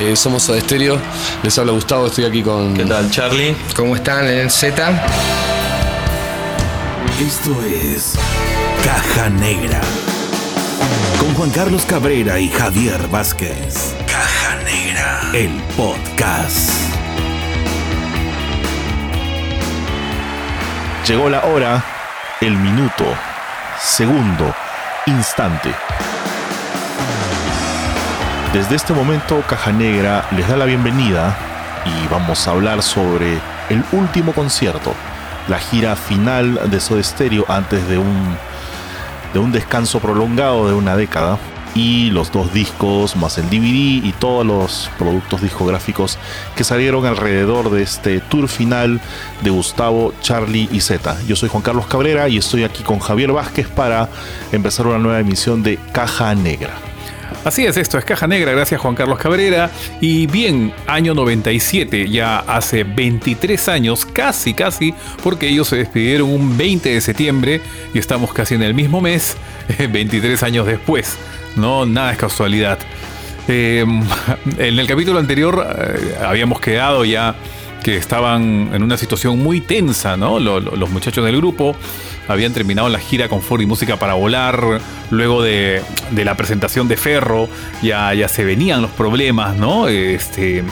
Eh, somos Soda Stereo. Les habla Gustavo, estoy aquí con. ¿Qué tal, Charlie? ¿Cómo están en el Z? Esto es Caja Negra. Con Juan Carlos Cabrera y Javier Vázquez. Caja Negra. El podcast. Llegó la hora, el minuto, segundo, instante. Desde este momento, Caja Negra les da la bienvenida y vamos a hablar sobre el último concierto, la gira final de Soda Stereo antes de un, de un descanso prolongado de una década y los dos discos más el DVD y todos los productos discográficos que salieron alrededor de este tour final de Gustavo, Charlie y Z. Yo soy Juan Carlos Cabrera y estoy aquí con Javier Vázquez para empezar una nueva emisión de Caja Negra. Así es, esto es Caja Negra, gracias Juan Carlos Cabrera. Y bien, año 97, ya hace 23 años, casi, casi, porque ellos se despidieron un 20 de septiembre y estamos casi en el mismo mes, 23 años después. No, nada es casualidad. Eh, en el capítulo anterior eh, habíamos quedado ya que estaban en una situación muy tensa, ¿no? los muchachos del grupo habían terminado la gira con Ford y Música para Volar, luego de, la presentación de Ferro, ya, ya se venían los problemas, ¿no? Este,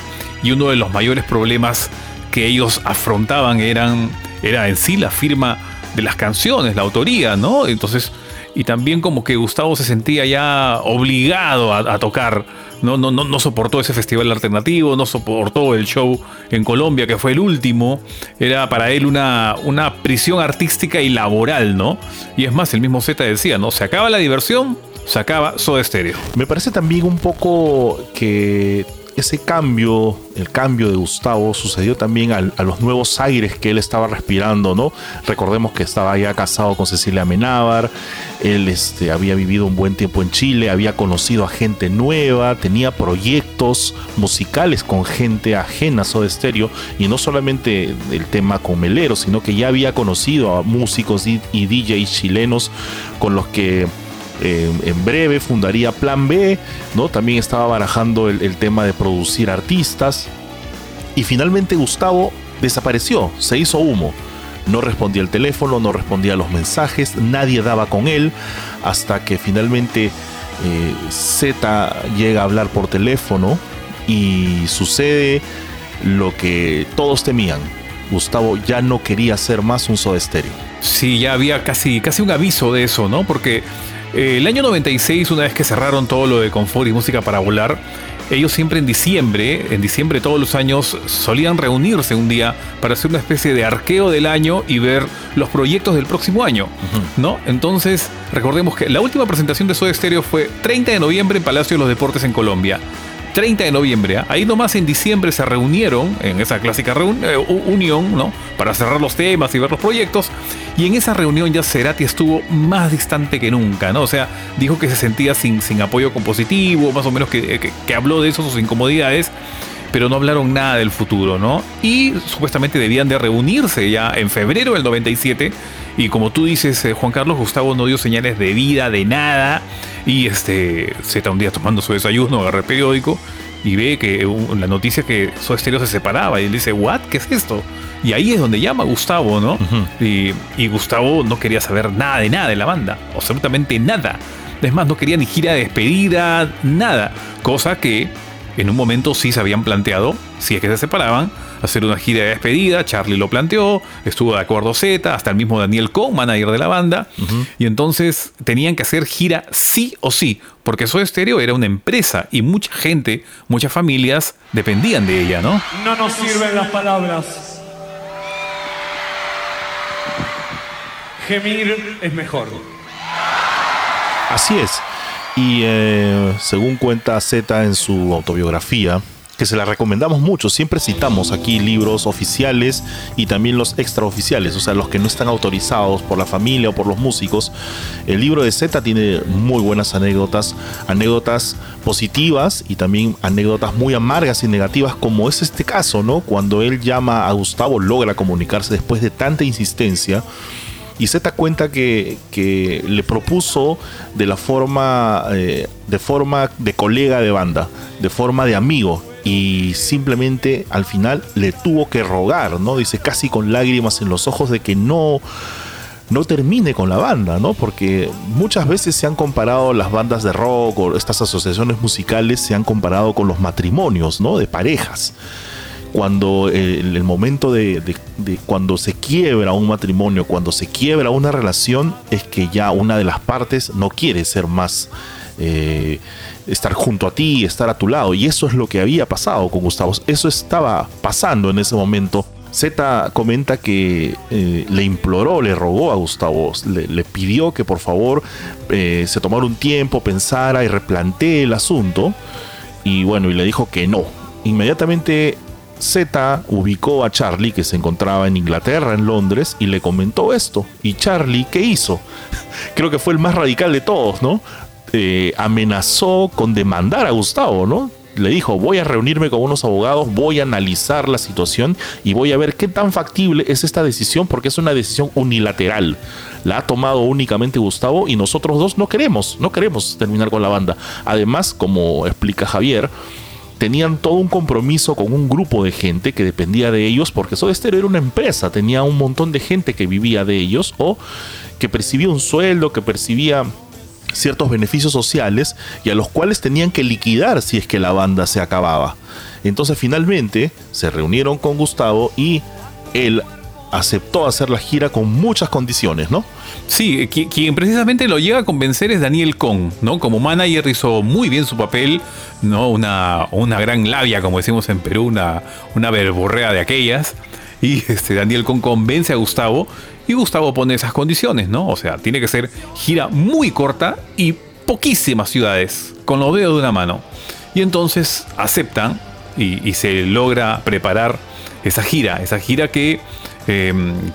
y uno de los mayores problemas que ellos afrontaban eran, era en sí la firma de las canciones, la autoría, ¿no? Entonces, y también como que Gustavo se sentía ya obligado a tocar no, no, no, soportó ese festival alternativo, no soportó el show en Colombia, que fue el último. Era para él una, una prisión artística y laboral, ¿no? Y es más, el mismo Z decía, ¿no? Se acaba la diversión, se acaba Soda Stereo. Me parece también un poco que ese cambio, el cambio de Gustavo, sucedió también a, los nuevos aires que él estaba respirando, ¿no? Recordemos que estaba ya casado con Cecilia Amenábar, él este, había vivido un buen tiempo en Chile, había conocido a gente nueva, tenía proyectos musicales con gente ajena a Soda Stereo, y no solamente el tema con Melero, sino que ya había conocido a músicos y, y DJs chilenos con los que en breve fundaría Plan B, ¿no? También estaba barajando el, tema de producir artistas. Y finalmente Gustavo desapareció, se hizo humo. No respondía al teléfono, no respondía a los mensajes, nadie daba con él, hasta que finalmente eh, Z llega a hablar por teléfono y sucede lo que todos temían. Gustavo ya no quería ser más un Soda Stereo. Sí, ya había casi, casi un aviso de eso, ¿no? Porque eh, el año 96, una vez que cerraron todo lo de confort y música para volar, ellos siempre en diciembre, en diciembre todos los años, solían reunirse un día para hacer una especie de arqueo del año y ver los proyectos del próximo año, ¿no? Entonces, recordemos que la última presentación de Soda Stereo fue 30 de noviembre en Palacio de los Deportes en Colombia. 30 de noviembre. ¿ah? Ahí nomás en diciembre se reunieron en esa clásica eh, unión, ¿no? Para cerrar los temas y ver los proyectos. Y en esa reunión ya Cerati estuvo más distante que nunca, ¿no? O sea, dijo que se sentía sin, sin apoyo compositivo, más o menos que, que habló de eso, sus incomodidades pero no hablaron nada del futuro, ¿no? Y supuestamente debían de reunirse ya en febrero del 97 y como tú dices, eh, Juan Carlos, Gustavo no dio señales de vida, de nada. Y este, se está un día tomando su desayuno, agarra el periódico y ve que la noticia que Soda Stereo se separaba. Y él dice, ¿what? ¿Qué es esto? Y ahí es donde llama Gustavo, ¿no? y, y, Gustavo no quería saber nada de nada de la banda. Absolutamente nada. Es más, no quería ni gira de despedida, nada. Cosa que en un momento sí se habían planteado, si es que se separaban, hacer una gira de despedida. Charlie lo planteó, estuvo de acuerdo Z, hasta el mismo Daniel Cohn, manager de la banda. Y entonces tenían que hacer gira sí o sí, porque Soda Stereo era una empresa y mucha gente, muchas familias dependían de ella, ¿no? No nos sirven las palabras. Gemir es mejor. Así es. Y eh, según cuenta Z en su autobiografía, que se la recomendamos mucho. Siempre citamos aquí libros oficiales y también los extraoficiales, o sea, los que no están autorizados por la familia o por los músicos. El libro de Z tiene muy buenas anécdotas, anécdotas positivas y también anécdotas muy amargas y negativas, como es este caso, ¿no? Cuando él llama a Gustavo, logra comunicarse después de tanta insistencia. Y Z cuenta que, que, le propuso de la forma, eh, de forma de colega de banda, de forma de amigo, y simplemente al final le tuvo que rogar, ¿no? Dice casi con lágrimas en los ojos de que no no termine con la banda, ¿no? Porque muchas veces se han comparado las bandas de rock o estas asociaciones musicales se han comparado con los matrimonios, ¿no? De parejas. Cuando el, el momento de cuando se quiebra un matrimonio, cuando se quiebra una relación, es que ya una de las partes no quiere ser más eh, estar junto a ti, estar a tu lado. Y eso es lo que había pasado con Gustavo. Eso estaba pasando en ese momento. Z comenta que eh, le imploró, le rogó a Gustavo, le, pidió que por favor eh, se tomara un tiempo, pensara y replantee el asunto. Y bueno, y le dijo que no. Inmediatamente Z ubicó a Charlie, que se encontraba en Inglaterra, en Londres, y le comentó esto. Y Charlie, ¿qué hizo? Creo que fue el más radical de todos, ¿no? Eh, amenazó con demandar a Gustavo, ¿no? Le dijo, voy a reunirme con unos abogados, voy a analizar la situación y voy a ver qué tan factible es esta decisión, porque es una decisión unilateral. La ha tomado únicamente Gustavo y nosotros dos no queremos, no queremos terminar con la banda. Además, como explica Javier, tenían todo un compromiso con un grupo de gente que dependía de ellos, porque Soda era una empresa, tenía un montón de gente que vivía de ellos o que percibía un sueldo, que percibía ciertos beneficios sociales y a los cuales tenían que liquidar si es que la banda se acababa. Entonces finalmente se reunieron con Gustavo y él aceptó hacer la gira con muchas condiciones, ¿no? Sí, qui- quien precisamente lo llega a convencer es Daniel Kong, ¿no? Como manager hizo muy bien su papel, ¿no? Una, una gran labia, como decimos en Perú, una, una verborrea de aquellas. Y este, Daniel Kong convence a Gustavo y Gustavo pone esas condiciones, ¿no? O sea, tiene que ser gira muy corta y poquísimas ciudades, con los dedos de una mano. Y entonces aceptan y, se logra preparar esa gira, esa gira que eh,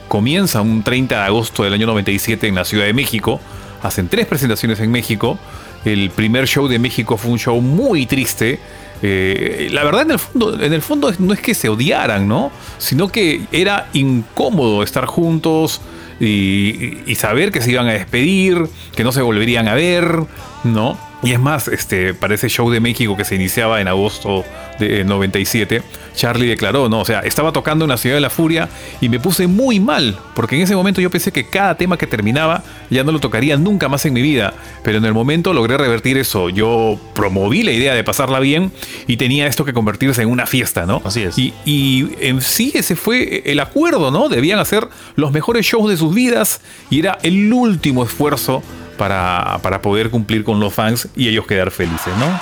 comienza un 30 de agosto del año 97 en la Ciudad de México. Hacen tres presentaciones en México. El primer show de México fue un show muy triste. Eh, la verdad, en el, fondo, en el fondo no es que se odiaran, ¿no? Sino que era incómodo estar juntos y, y saber que se iban a despedir, que no se volverían a ver, ¿no? Y es más, este, para ese show de México que se iniciaba en agosto de 97, Charlie declaró, ¿no? O sea, estaba tocando en la Ciudad de la Furia y me puse muy mal, porque en ese momento yo pensé que cada tema que terminaba ya no lo tocaría nunca más en mi vida, pero en el momento logré revertir eso. Yo promoví la idea de pasarla bien y tenía esto que convertirse en una fiesta, ¿no? Así es. Y, y en sí ese fue el acuerdo, ¿no? Debían hacer los mejores shows de sus vidas y era el último esfuerzo para, para poder cumplir con los fans y ellos quedar felices, ¿no?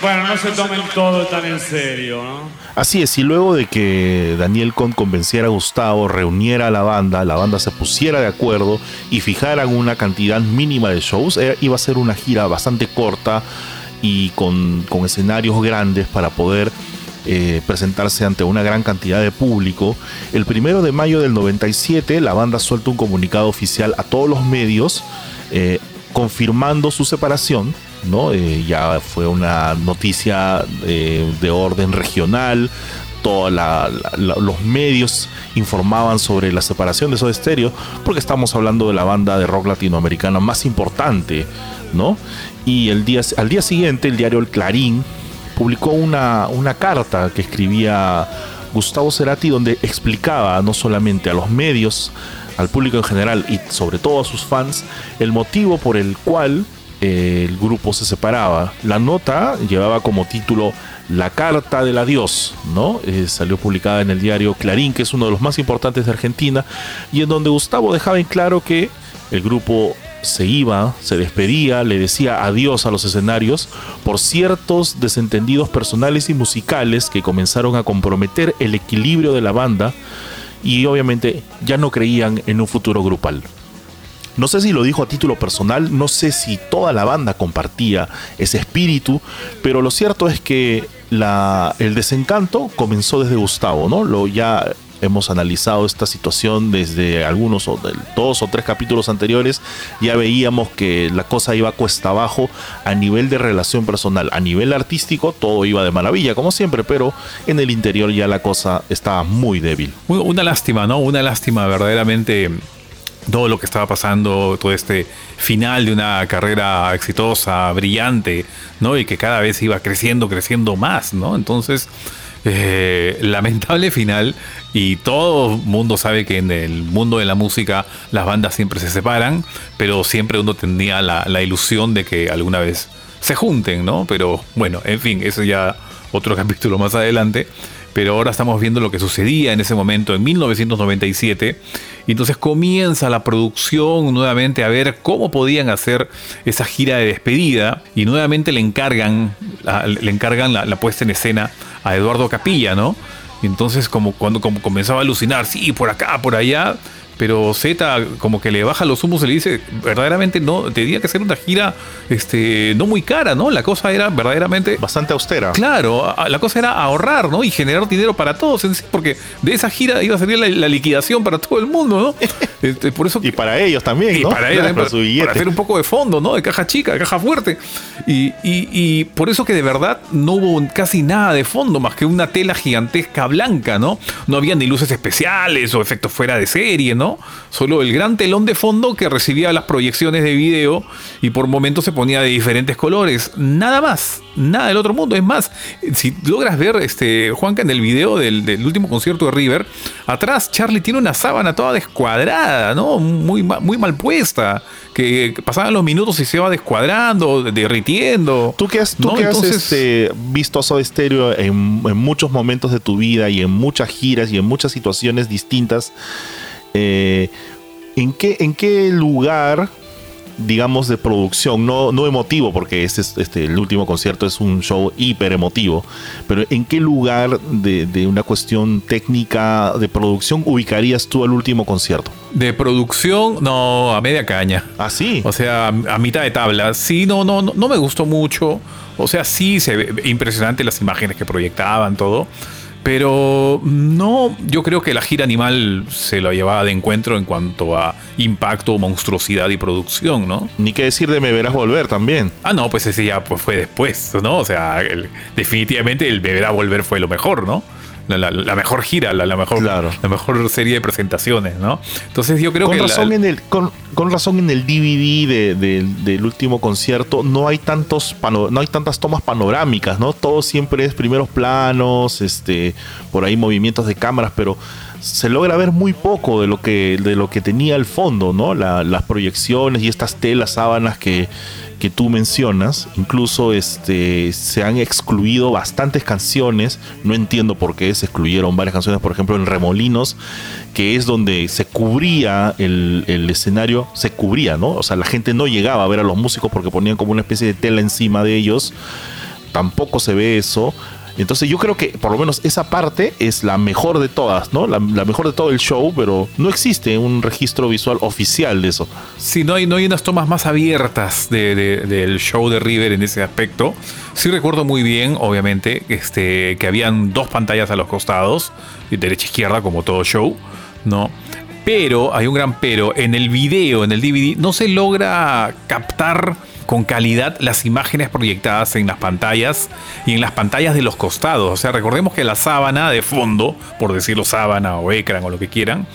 Bueno, no se tomen todo tan en serio, ¿no? Así es, y luego de que Daniel Con convenciera a Gustavo, reuniera a la banda, la banda se pusiera de acuerdo y fijaran una cantidad mínima de shows, eh, iba a ser una gira bastante corta y con, con escenarios grandes para poder eh, presentarse ante una gran cantidad de público. El primero de mayo del 97, la banda suelta un comunicado oficial a todos los medios eh, confirmando su separación. ¿no? Eh, ya fue una noticia de orden regional. Todos los medios informaban sobre la separación de Soda Stereo porque estamos hablando de la banda de rock latinoamericana más importante, ¿no? Y el día, al día siguiente el diario El Clarín publicó una, una carta que escribía Gustavo Cerati donde explicaba no solamente a los medios, al público en general y sobre todo a sus fans el motivo por el cual eh, el grupo se separaba. La nota llevaba como título La carta del adiós, ¿no? Eh, salió publicada en el diario Clarín, que es uno de los más importantes de Argentina, y en donde Gustavo dejaba en claro que el grupo se iba, se despedía, le decía adiós a los escenarios por ciertos desentendidos personales y musicales que comenzaron a comprometer el equilibrio de la banda y obviamente ya no creían en un futuro grupal. No sé si lo dijo a título personal, no sé si toda la banda compartía ese espíritu, pero lo cierto es que el desencanto comenzó desde Gustavo, ¿no? Lo ya hemos analizado esta situación desde algunos o dos o tres capítulos anteriores, ya veíamos que la cosa iba cuesta abajo a nivel de relación personal, a nivel artístico todo iba de maravilla como siempre, pero en el interior ya la cosa estaba muy débil. Una lástima, ¿no? Una lástima verdaderamente todo lo que estaba pasando, todo este final de una carrera exitosa, brillante, ¿no? Y que cada vez iba creciendo, creciendo más, ¿no? Entonces, eh, lamentable final y todo mundo sabe que en el mundo de la música las bandas siempre se separan, pero siempre uno tenía la, la ilusión de que alguna vez se junten, ¿no? Pero bueno, en fin, eso ya otro capítulo más adelante pero ahora estamos viendo lo que sucedía en ese momento, en 1997, y entonces comienza la producción nuevamente a ver cómo podían hacer esa gira de despedida, y nuevamente le encargan, le encargan la, puesta en escena a Eduardo Capilla, ¿no? Y entonces como cuando como comenzaba a alucinar, sí, por acá, por allá, pero Z como que le baja los humos y le dice, verdaderamente no, tenía que ser una gira este, no muy cara, ¿no? La cosa era verdaderamente... Bastante austera. Claro, la cosa era ahorrar, ¿no? Y generar dinero para todos en sí, porque de esa gira iba a salir la, liquidación para todo el mundo, ¿no? Este, por eso, y para ellos también, ¿no? para ellos, para, para, hacer un poco de fondo, ¿no? De caja chica, de caja fuerte. Y, y por eso que de verdad no hubo casi nada de fondo, más que una tela gigantesca blanca, ¿no? No había ni luces especiales o efectos fuera de serie, ¿no? Solo el gran telón de fondo que recibía las proyecciones de video y por momentos se ponía de diferentes colores. Nada más, nada del otro mundo. Es más, si logras ver, este, Juanca, en el video del, último concierto de River, atrás Charlie tiene una sábana toda descuadrada, ¿no? Muy, muy mal puesta, que pasaban los minutos y se va descuadrando, derritiendo. Tú que has, tú que has este, visto a Soda Stereo en, en muchos momentos de tu vida y en muchas giras y en muchas situaciones distintas, eh, ¿en, qué, ¿En qué lugar, digamos, de producción, no, no emotivo, porque este, este, el último concierto es un show hiper emotivo, pero ¿en qué lugar de, una cuestión técnica de producción ubicarías tú el último concierto? De producción, no, a media caña. Ah, sí. O sea, a, mitad de tabla. Sí, no, no, no, no me gustó mucho. O sea, sí, se ve impresionante las imágenes que proyectaban, todo pero no, yo creo que la gira animal se lo llevaba de encuentro en cuanto a impacto, monstruosidad y producción, ¿no? Ni qué decir de Me Verás Volver también. Ah, no, pues ese ya pues, fue después, ¿no? O sea, definitivamente el Me Verás Volver fue lo mejor, ¿no? La, mejor gira, la, mejor, la mejor serie de presentaciones, ¿no? Entonces yo creo con que... Razón en el, con, razón en el DVD del último concierto no hay, tantos no hay tantas tomas panorámicas, ¿no? Todo siempre es primeros planos, este, por ahí movimientos de cámaras, pero se logra ver muy poco de lo que, de lo que tenía el fondo, ¿no? las proyecciones y estas telas, sábanas que, que tú mencionas, incluso este, se han excluido bastantes canciones, no entiendo por qué se excluyeron varias canciones, por ejemplo en Remolinos, que es donde se cubría el, el, escenario, se cubría, ¿no? O sea, la gente no llegaba a ver a los músicos porque ponían como una especie de tela encima de ellos, tampoco se ve eso. Entonces yo creo que por lo menos esa parte es la mejor de todas, ¿no? La, mejor de todo el show, pero no existe un registro visual oficial de eso. Sí, no hay, no hay unas tomas más abiertas del show de River en ese aspecto. Sí recuerdo muy bien, obviamente, este, que habían dos pantallas a los costados, derecha izquierda, como todo show, ¿no? Pero, hay un gran pero, en el video, en el DVD, no se logra captar con calidad las imágenes proyectadas en las pantallas y en las pantallas de los costados. O sea, recordemos que la sábana de fondo, por decirlo sábana o ecran o lo que quieran,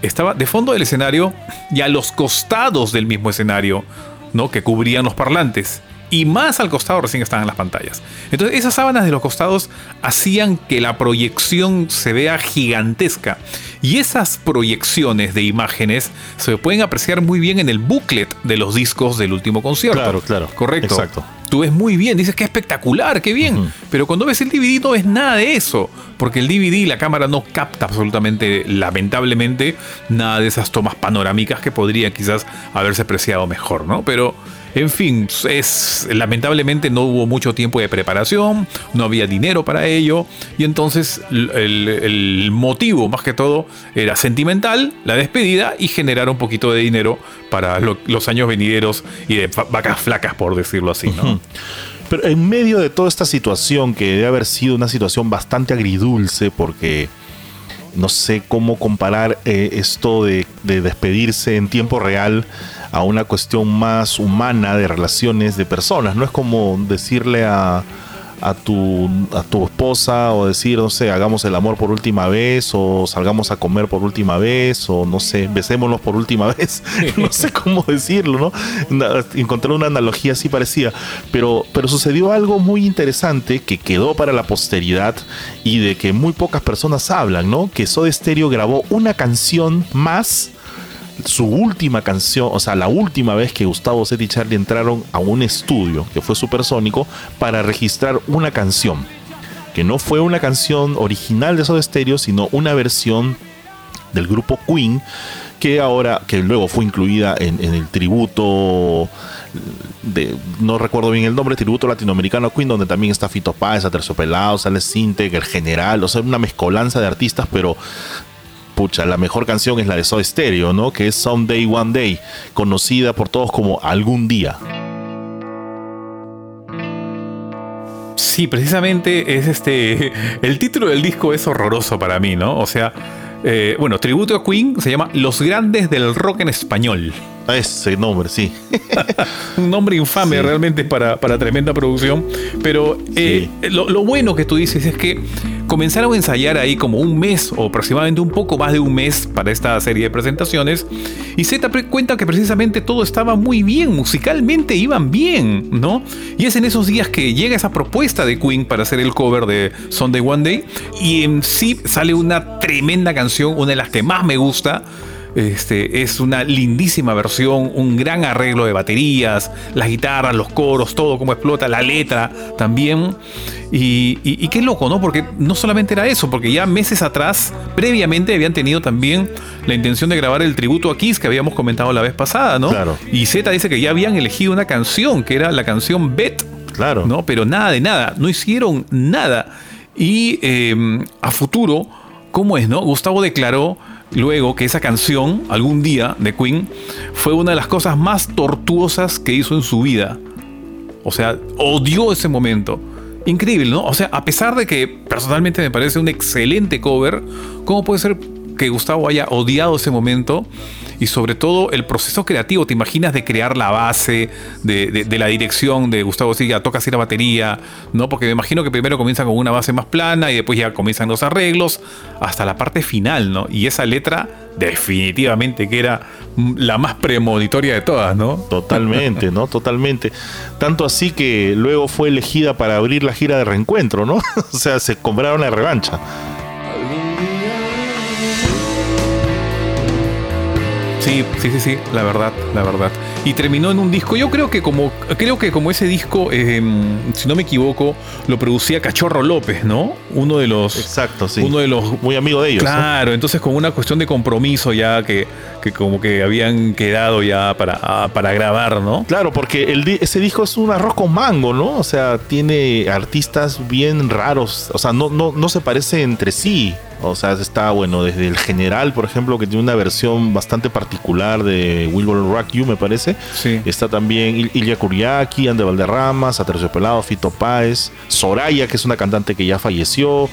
estaba de fondo del escenario y a los costados del mismo escenario, ¿no? Que cubrían los parlantes y más al costado recién estaban las pantallas. Entonces esas sábanas de los costados hacían que la proyección se vea gigantesca. Y esas proyecciones de imágenes se pueden apreciar muy bien en el booklet de los discos del último concierto. Claro, claro. Correcto. Exacto. Tú ves muy bien, dices que espectacular, qué bien. Pero cuando ves el DVD no ves nada de eso. Porque el DVD, la cámara no capta absolutamente, lamentablemente, nada de esas tomas panorámicas que podría quizás haberse apreciado mejor, ¿no? Pero en fin, es, lamentablemente no hubo mucho tiempo de preparación, no había dinero para ello, y entonces el, motivo más que todo era sentimental, la despedida y generar un poquito de dinero para los años venideros y de vacas flacas, por decirlo así, ¿no? Pero en medio de toda esta situación, que debe haber sido una situación bastante agridulce, porque no sé cómo comparar eh, esto de, de, despedirse en tiempo real a una cuestión más humana de relaciones de personas. No es como decirle a, a tu, a tu esposa o decir, no sé, hagamos el amor por última vez o salgamos a comer por última vez o no sé, besémonos por última vez. no sé cómo decirlo, ¿no? Encontré una analogía así parecida. Pero, pero sucedió algo muy interesante que quedó para la posteridad y de que muy pocas personas hablan, ¿no? Que Soda Stereo grabó una canción más su última canción, o sea, la última vez que Gustavo Zet y Charlie entraron a un estudio, que fue Supersónico, para registrar una canción. Que no fue una canción original de Soda Stereo, sino una versión del grupo Queen, que ahora, que luego fue incluida en, el tributo de, no recuerdo bien el nombre, tributo latinoamericano Queen, donde también está Fito Páez, Pelado, sale Sintec, el general, o sea, una mezcolanza de artistas, pero pucha, la mejor canción es la de Soda Stereo, ¿no? Que es Someday One Day, conocida por todos como Algún Día. Sí, precisamente es este. El título del disco es horroroso para mí, ¿no? O sea, eh, bueno, tributo a Queen se llama Los Grandes del Rock en Español. Ese nombre, sí. un nombre infame realmente para, para, tremenda producción. Pero eh, lo, lo, bueno que tú dices es que comenzaron a ensayar ahí como un mes o aproximadamente un poco más de un mes para esta serie de presentaciones. Y Z cuenta que precisamente todo estaba muy bien, musicalmente iban bien, ¿no? Y es en esos días que llega esa propuesta de Queen para hacer el cover de Sunday One Day. Y en sí sale una tremenda canción, una de las que más me gusta este, es una lindísima versión, un gran arreglo de baterías, las guitarras, los coros, todo como explota, la letra también. Y, qué loco, ¿no? Porque no solamente era eso, porque ya meses atrás, previamente habían tenido también la intención de grabar el tributo a Kiss que habíamos comentado la vez pasada, ¿no? Claro. Y Z dice que ya habían elegido una canción, que era la canción Bet. Claro. ¿No? Pero nada de nada, no hicieron nada. Y em, a futuro, ¿cómo es, no? Gustavo declaró luego que esa canción, algún día, de Queen, fue una de las cosas más tortuosas que hizo en su vida. O sea, odió ese momento. Increíble, ¿no? O sea, a pesar de que personalmente me parece un excelente cover, ¿cómo puede ser que Gustavo haya odiado ese momento? y sobre todo el proceso creativo. ¿Te imaginas de crear la base, de, la dirección de Gustavo Siga, toca así la batería? ¿no? Porque me imagino que primero comienza con una base más plana y después ya comienzan los arreglos hasta la parte final, ¿no? Y esa letra definitivamente que era la más premonitoria de todas, ¿no? Totalmente, ¿no? Totalmente. Tanto así que luego fue elegida para abrir la gira de reencuentro, ¿no? o sea, se compraron la revancha. Sí, sí, sí, sí, la verdad, la verdad. Y terminó en un disco. Yo creo que como, creo que como ese disco, em, si no me equivoco, lo producía Cachorro López, ¿no? Uno de los. Exacto, sí. Uno de los. Muy amigo de ellos. Claro, entonces como una cuestión de compromiso ya que, que como que habían quedado ya para, para grabar, ¿no? Claro, porque el, ese disco es un arroz con mango, ¿no? O sea, tiene artistas bien raros. O sea, no, no, no se parece entre sí. O sea, está bueno desde el general, por ejemplo, que tiene una versión bastante particular de Rock You, me parece. Sí. Está también Ilya Kuriaki, Ande Valderramas, Pelado, Fito Páez, Soraya, que es una cantante que ya falleció.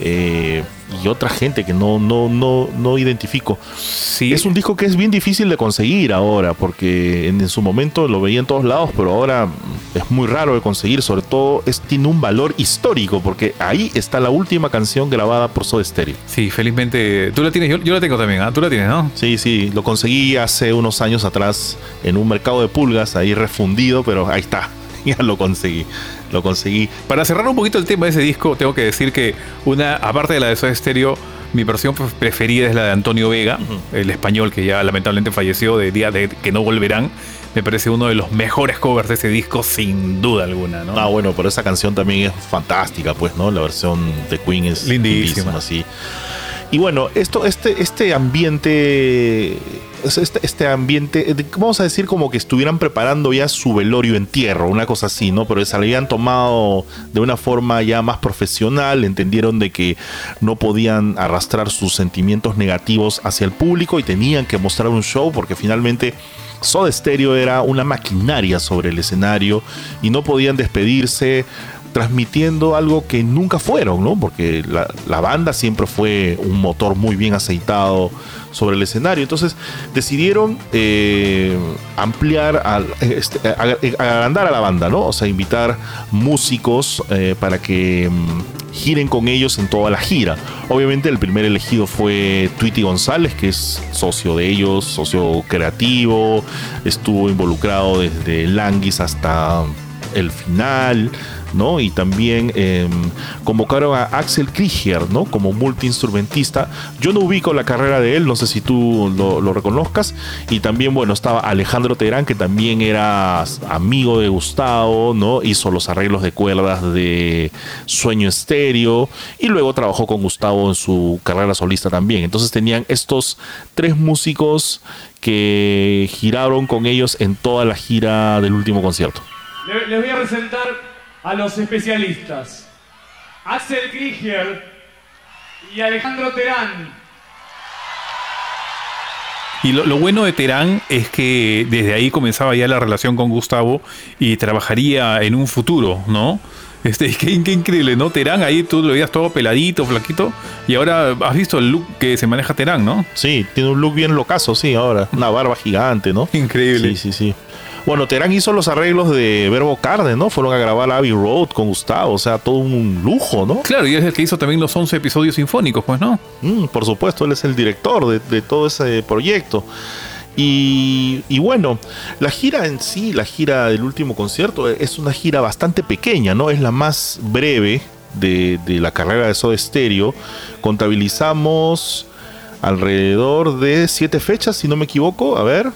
Eh, y otra gente que no, no, no, no identifico. Sí. Es un disco que es bien difícil de conseguir ahora, porque en, su momento lo veía en todos lados, pero ahora es muy raro de conseguir, sobre todo es, tiene un valor histórico, porque ahí está la última canción grabada por Soda Stereo. Sí, felizmente, tú la tienes, yo, la tengo también, ¿ah? Tú la tienes, ¿no? Sí, sí, lo conseguí hace unos años atrás en un mercado de pulgas, ahí refundido, pero ahí está, ya lo conseguí lo conseguí. Para cerrar un poquito el tema de ese disco, tengo que decir que una, aparte de la de Soda Stereo, mi versión preferida es la de Antonio Vega, el español que ya lamentablemente falleció de día de que no volverán. Me parece uno de los mejores covers de ese disco, sin duda alguna, ¿no? Ah, bueno, pero esa canción también es fantástica, pues, ¿no? La versión de Queen es lindísima, lindísima Y bueno, esto, este, este ambiente este, este, ambiente, vamos a decir como que estuvieran preparando ya su velorio entierro, una cosa así, ¿no? Pero se habían tomado de una forma ya más profesional, entendieron de que no podían arrastrar sus sentimientos negativos hacia el público y tenían que mostrar un show porque finalmente Soda Stereo era una maquinaria sobre el escenario y no podían despedirse transmitiendo algo que nunca fueron, ¿no? Porque la, banda siempre fue un motor muy bien aceitado sobre el escenario. Entonces decidieron eh, ampliar, este, ag- agrandar a la banda, ¿no? O sea, invitar músicos eh, para que mm, giren con ellos en toda la gira. Obviamente el primer elegido fue Tweety González, que es socio de ellos, socio creativo, estuvo involucrado desde Languis hasta el final, ¿no? Y también eh, convocaron a Axel Krieger, ¿no? Como multiinstrumentista. Yo no ubico la carrera de él, no sé si tú lo, reconozcas. Y también, bueno, estaba Alejandro Terán, que también era amigo de Gustavo, ¿no? Hizo los arreglos de cuerdas de Sueño Estéreo. Y luego trabajó con Gustavo en su carrera solista también. Entonces tenían estos tres músicos que giraron con ellos en toda la gira del último concierto. Le- Les voy a presentar a los especialistas. Axel Krieger y Alejandro Terán. Y lo, lo bueno de Terán es que desde ahí comenzaba ya la relación con Gustavo y trabajaría en un futuro, ¿no? Este, qué, qué increíble, ¿no? Terán ahí tú lo veías todo peladito, flaquito. Y ahora has visto el look que se maneja Terán, ¿no? Sí, tiene un look bien locazo, sí, ahora. Una barba gigante, ¿no? Increíble. Sí, sí, sí. Bueno, Terán hizo los arreglos de Verbo Carne, ¿no? Fueron a grabar Abbey Road con Gustavo, o sea, todo un lujo, ¿no? Claro, y es el que hizo también los 11 episodios sinfónicos, pues, ¿no? Mm, por supuesto, él es el director de, de todo ese proyecto. Y, y bueno, la gira en sí, la gira del último concierto, es una gira bastante pequeña, ¿no? Es la más breve de, de la carrera de Soda Stereo. Contabilizamos alrededor de siete fechas, si no me equivoco. A ver,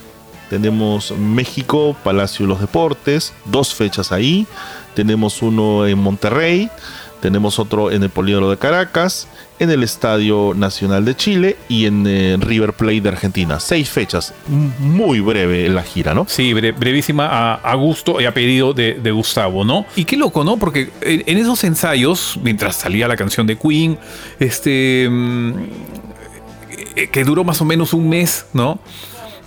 tenemos México, Palacio de los Deportes, dos fechas ahí. Tenemos uno en Monterrey, tenemos otro en el Polígono de Caracas, en el Estadio Nacional de Chile y en eh, River Plate de Argentina. Seis fechas, muy breve la gira, ¿no? Sí, bre- brevísima a, gusto y a pedido de, de Gustavo, ¿no? Y qué loco, ¿no? Porque en, en esos ensayos, mientras salía la canción de Queen, este. mm, eh, que duró más o menos un mes, ¿no?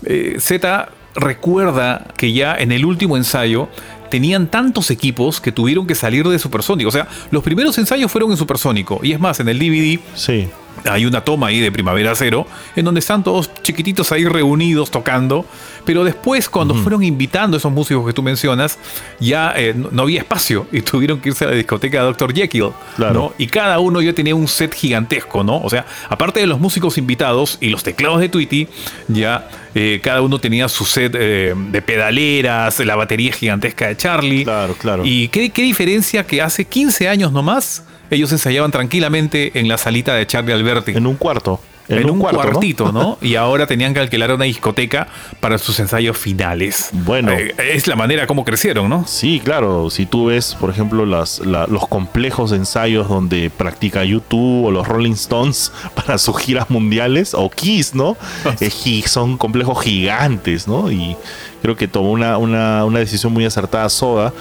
Eh, Z recuerda que ya en el último ensayo tenían tantos equipos que tuvieron que salir de Supersónico. O sea, los primeros ensayos fueron en Supersónico. Y es más, en el DVD Sí. Hay una toma ahí de Primavera Cero, en donde están todos chiquititos ahí reunidos tocando, pero después cuando fueron invitando a esos músicos que tú mencionas, ya eh, no, no había espacio y tuvieron que irse a la discoteca de Dr. Jekyll, Claro. ¿no? Y cada uno ya tenía un set gigantesco, ¿no? O sea, aparte de los músicos invitados y los teclados de Tweety, ya eh, cada uno tenía su set eh, de pedaleras, la batería gigantesca de Charlie. Claro, claro. Y qué, qué diferencia que hace 15 años nomás ellos ensayaban tranquilamente en la salita de Charlie Alberti. En un cuarto. En, un, cuarto, ¿no? cuartito, ¿no? Y ahora tenían que alquilar una discoteca para sus ensayos finales. Bueno. Eh, es la manera como crecieron, ¿no? Sí, claro. Si tú ves, por ejemplo, las, la- los complejos ensayos donde practica YouTube o los Rolling Stones para sus giras mundiales, o Kiss, ¿no? Eh, son complejos gigantes, ¿no? Y creo que tomó una, una- una decisión muy acertada Soda.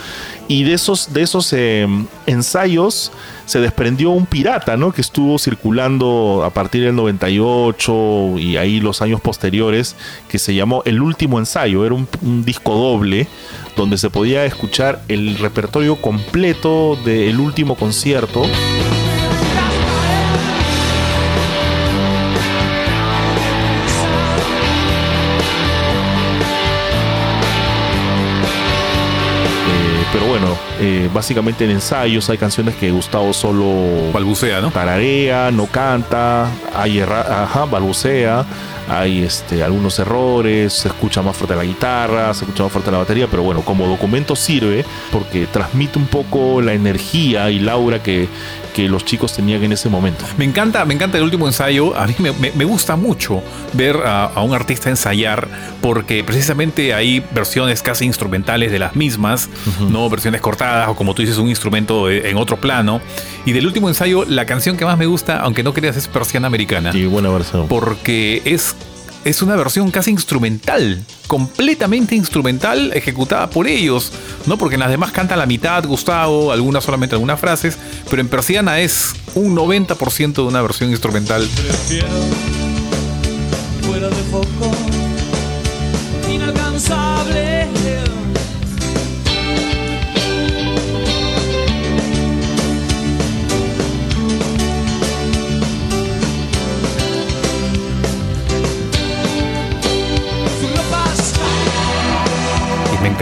Y de esos, de esos eh, ensayos se desprendió un pirata, ¿no? Que estuvo circulando a partir del 98 y ahí los años posteriores, que se llamó El Último Ensayo. Era un, un disco doble donde se podía escuchar el repertorio completo del último concierto. Pero bueno, eh, básicamente en ensayos hay canciones que Gustavo solo Balbucea, ¿no? tararea, no canta, hay ajá, balbucea, hay este, algunos errores, se escucha más fuerte la guitarra, se escucha más fuerte la batería, pero bueno, como documento sirve porque transmite un poco la energía y la aura que, que los chicos tenían en ese momento. Me encanta, me encanta el último ensayo. A mí me, me- me gusta mucho ver a, a un artista ensayar porque precisamente hay versiones casi instrumentales de las mismas, no versiones cortadas o como tú dices un instrumento en otro plano. Y del último ensayo, la canción que más me gusta, aunque no creas, es Persiana Americana. Y buena versión. porque es, es una versión casi instrumental, completamente instrumental, ejecutada por ellos, ¿no? Porque en las demás canta la mitad Gustavo, algunas solamente algunas frases, pero en Persiana es un 90% de una versión instrumental. Prefiero fuera de foco,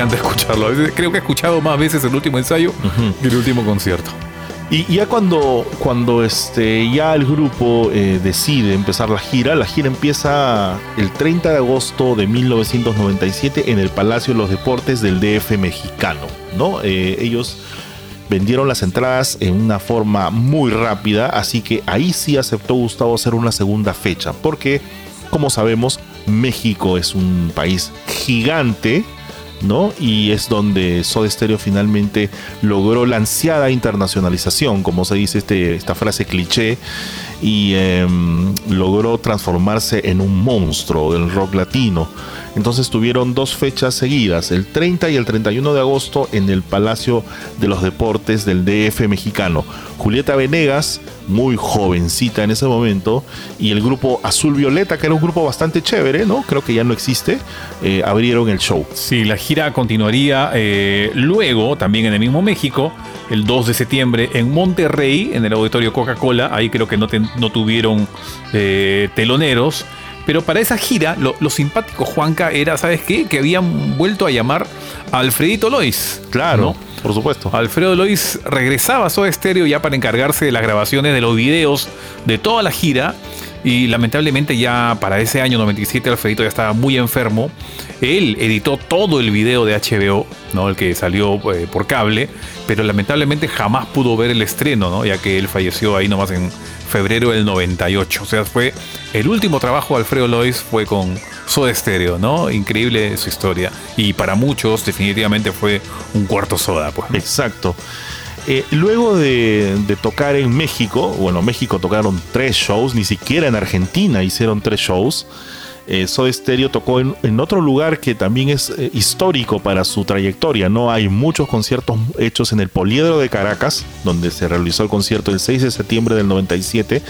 escucharlo. A veces creo que he escuchado más veces el último ensayo que el último concierto. Y ya cuando, cuando este, ya el grupo eh, decide empezar la gira, la gira empieza el 30 de agosto de 1997 en el Palacio de los Deportes del DF mexicano. ¿no? Eh, ellos vendieron las entradas en una forma muy rápida, así que ahí sí aceptó Gustavo hacer una segunda fecha, porque como sabemos, México es un país gigante ¿no? Y es donde Soda Stereo finalmente logró la ansiada internacionalización, como se dice este, esta frase cliché, y em, logró transformarse en un monstruo del rock latino. Entonces tuvieron dos fechas seguidas, el 30 y el 31 de agosto en el Palacio de los Deportes del DF mexicano. Julieta Venegas, muy jovencita en ese momento, y el grupo Azul Violeta, que era un grupo bastante chévere, ¿no? Creo que ya no existe, eh, abrieron el show. Sí, la gira continuaría eh, luego, también en el mismo México, el 2 de septiembre en Monterrey, en el auditorio Coca-Cola. Ahí creo que no, no tuvieron eh, teloneros. Pero para esa gira, lo, simpático, Juanca, era, ¿sabes qué? Que habían vuelto a llamar a Alfredito Lois. Claro, por supuesto. Alfredo Lois regresaba a Soda Stereo ya para encargarse de las grabaciones de los videos de toda la gira. Y lamentablemente ya para ese año 97 Alfredito ya estaba muy enfermo. Él editó todo el video de HBO, ¿no? el que salió eh, por cable, pero lamentablemente jamás pudo ver el estreno, ¿no? ya que él falleció ahí nomás en febrero del 98. O sea, fue el último trabajo de Alfredo Lois fue con Soda Stereo, ¿no? Increíble su historia. Y para muchos definitivamente fue un cuarto soda, pues. Exacto. Eh, luego de, tocar en México, bueno, México tocaron tres shows, ni siquiera en Argentina hicieron tres shows. Eh, Soda Stereo tocó en, otro lugar que también es eh, histórico para su trayectoria. No hay muchos conciertos hechos en el Poliedro de Caracas, donde se realizó el concierto el 6 de septiembre del 97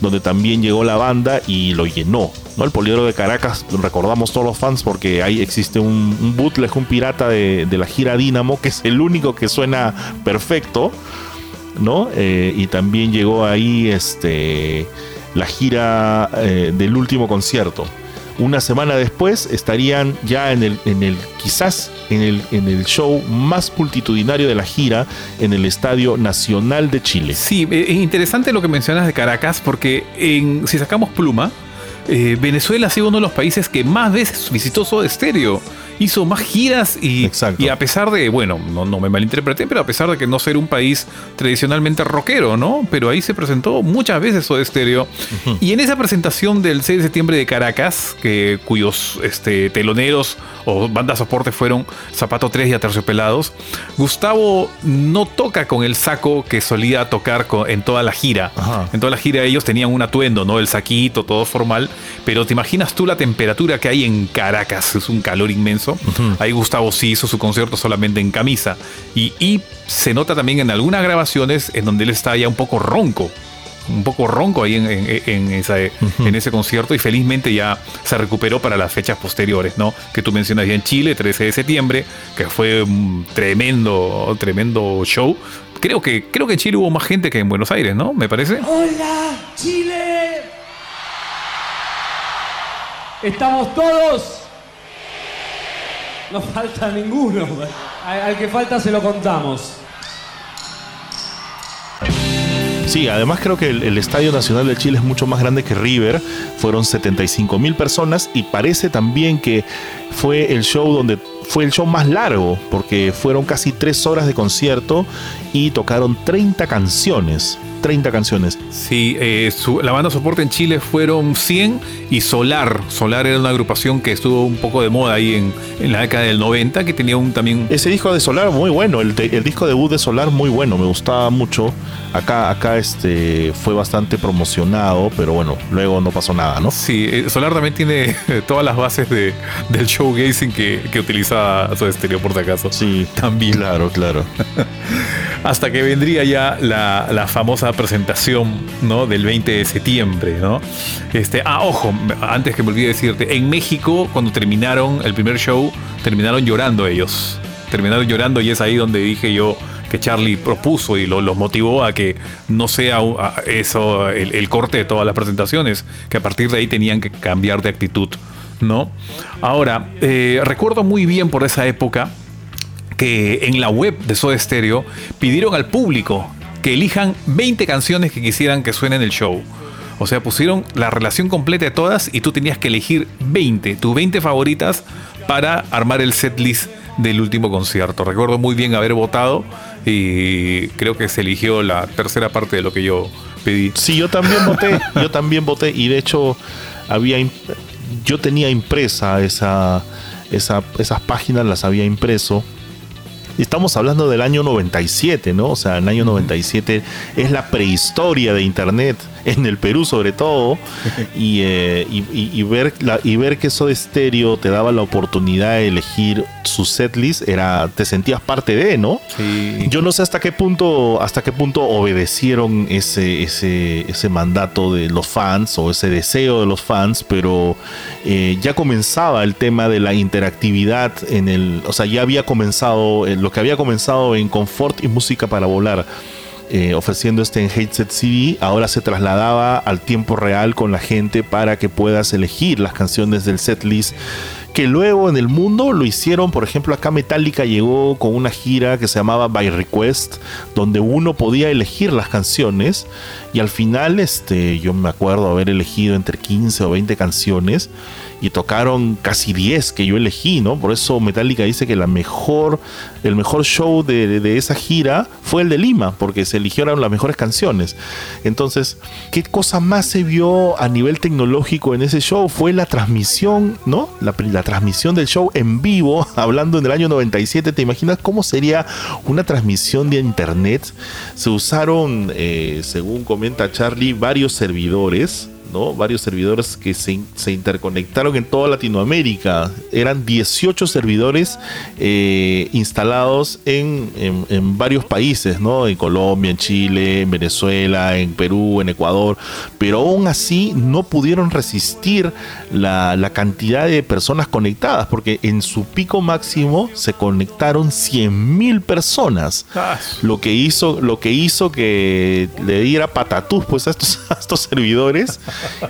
donde también llegó la banda y lo llenó. ¿no? El Poliedro de Caracas, recordamos todos los fans porque ahí existe un, un bootleg, un pirata de, la gira Dynamo, que es el único que suena perfecto. ¿no? Eh, y también llegó ahí este, la gira eh, del último concierto. Una semana después estarían ya en el, en el quizás en el, en el show más multitudinario de la gira en el Estadio Nacional de Chile. Sí, eh, es interesante lo que mencionas de Caracas porque en, si sacamos pluma, eh, Venezuela ha sido uno de los países que más veces visitó Soda Stereo hizo más giras y, y a pesar de, bueno, no, no, me malinterpreté, pero a pesar de que no ser un país tradicionalmente rockero, ¿no? Pero ahí se presentó muchas veces Soda Stereo. Y en esa presentación del 6 de septiembre de Caracas, que, cuyos este, teloneros o bandas soporte fueron Zapato 3 y Aterciopelados, Gustavo no toca con el saco que solía tocar en toda la gira. En toda la gira ellos tenían un atuendo, ¿no? El saquito, todo formal, pero te imaginas tú la temperatura que hay en Caracas, es un calor inmenso Ahí Gustavo sí hizo su concierto solamente en camisa. Y, se nota también en algunas grabaciones en donde él está ya un poco ronco un poco ronco ahí en, ese concierto y felizmente ya se recuperó para las fechas posteriores, ¿no? Que tú mencionas ya en Chile, 13 de septiembre, que fue un tremendo, tremendo show. Creo que, creo que en Chile hubo más gente que en Buenos Aires, ¿no? Me parece. Hola, Chile. Estamos todos no falta ninguno. Al que falta se lo contamos. Sí, además creo que el, Estadio Nacional de Chile es mucho más grande que River. Fueron 75 mil personas y parece también que fue el show donde fue el show más largo porque fueron casi tres horas de concierto y tocaron 30 canciones. 30 canciones. Sí, eh, la banda soporte en Chile fueron 100 y Solar. Solar era una agrupación que estuvo un poco de moda ahí en, en la década del 90, que tenía un también... Ese disco de Solar muy bueno, el, el, disco debut de Solar muy bueno, me gustaba mucho. Acá, acá este, fue bastante promocionado, pero bueno, luego no pasó nada, ¿no? Sí, eh, Solar también tiene todas las bases de, del showgazing que, que utiliza su estéreo, por si acaso. Sí, también. Claro, claro. Hasta que vendría ya la, la famosa presentación ¿no? del 20 de septiembre. ¿no? Este, ah, ojo, antes que me olvide decirte, en México, cuando terminaron el primer show, terminaron llorando ellos. Terminaron llorando y es ahí donde dije yo que Charlie propuso y los motivó a que no sea eso el, corte de todas las presentaciones, que a partir de ahí tenían que cambiar de actitud. ¿no? Ahora, eh, recuerdo muy bien por esa época que en la web de Soda Stereo pidieron al público que elijan 20 canciones que quisieran que suenen en el show. O sea, pusieron la relación completa de todas y tú tenías que elegir 20, tus 20 favoritas para armar el setlist del último concierto. Recuerdo muy bien haber votado y creo que se eligió la tercera parte de lo que yo pedí. Sí, yo también voté, yo también voté y de hecho había yo tenía impresa esa, esa- esas páginas, las había impreso. Estamos hablando del año 97, ¿no? O sea, el año 97 es la prehistoria de Internet, en el Perú sobre todo, y, eh, y- y- y ver, la- y ver que Soda Stereo te daba la oportunidad de elegir su setlist, era, te sentías parte de, ¿no? Sí. Yo no sé hasta qué punto, hasta qué punto obedecieron ese, ese, ese mandato de los fans o ese deseo de los fans, pero eh, ya comenzaba el tema de la interactividad en el, o sea, ya había comenzado eh, lo que había comenzado en Confort y Música para Volar. Eh, ofreciendo este en Headset CD, ahora se trasladaba al tiempo real con la gente para que puedas elegir las canciones del setlist que luego en el mundo lo hicieron, por ejemplo, acá Metallica llegó con una gira que se llamaba By Request, donde uno podía elegir las canciones y al final este yo me acuerdo haber elegido entre 15 o 20 canciones y tocaron casi 10 que yo elegí, ¿no? Por eso Metallica dice que la mejor el mejor show de, esa gira fue el de Lima, porque se eligieron las mejores canciones. Entonces, ¿qué cosa más se vio a nivel tecnológico en ese show? Fue la transmisión, ¿no? La, la transmisión del show en vivo, hablando en el año 97. ¿Te imaginas cómo sería una transmisión de internet? Se usaron, eh, según comenta Charlie, varios servidores. ¿No? Varios servidores que se, se interconectaron en toda Latinoamérica. Eran 18 servidores eh, instalados en, en- en varios países, ¿no? En Colombia, en Chile, en Venezuela, en Perú, en Ecuador. Pero aún así no pudieron resistir la, la cantidad de personas conectadas, porque en su pico máximo se conectaron 100.000 personas lo que hizo lo que hizo que le diera patatús pues a estos, a estos servidores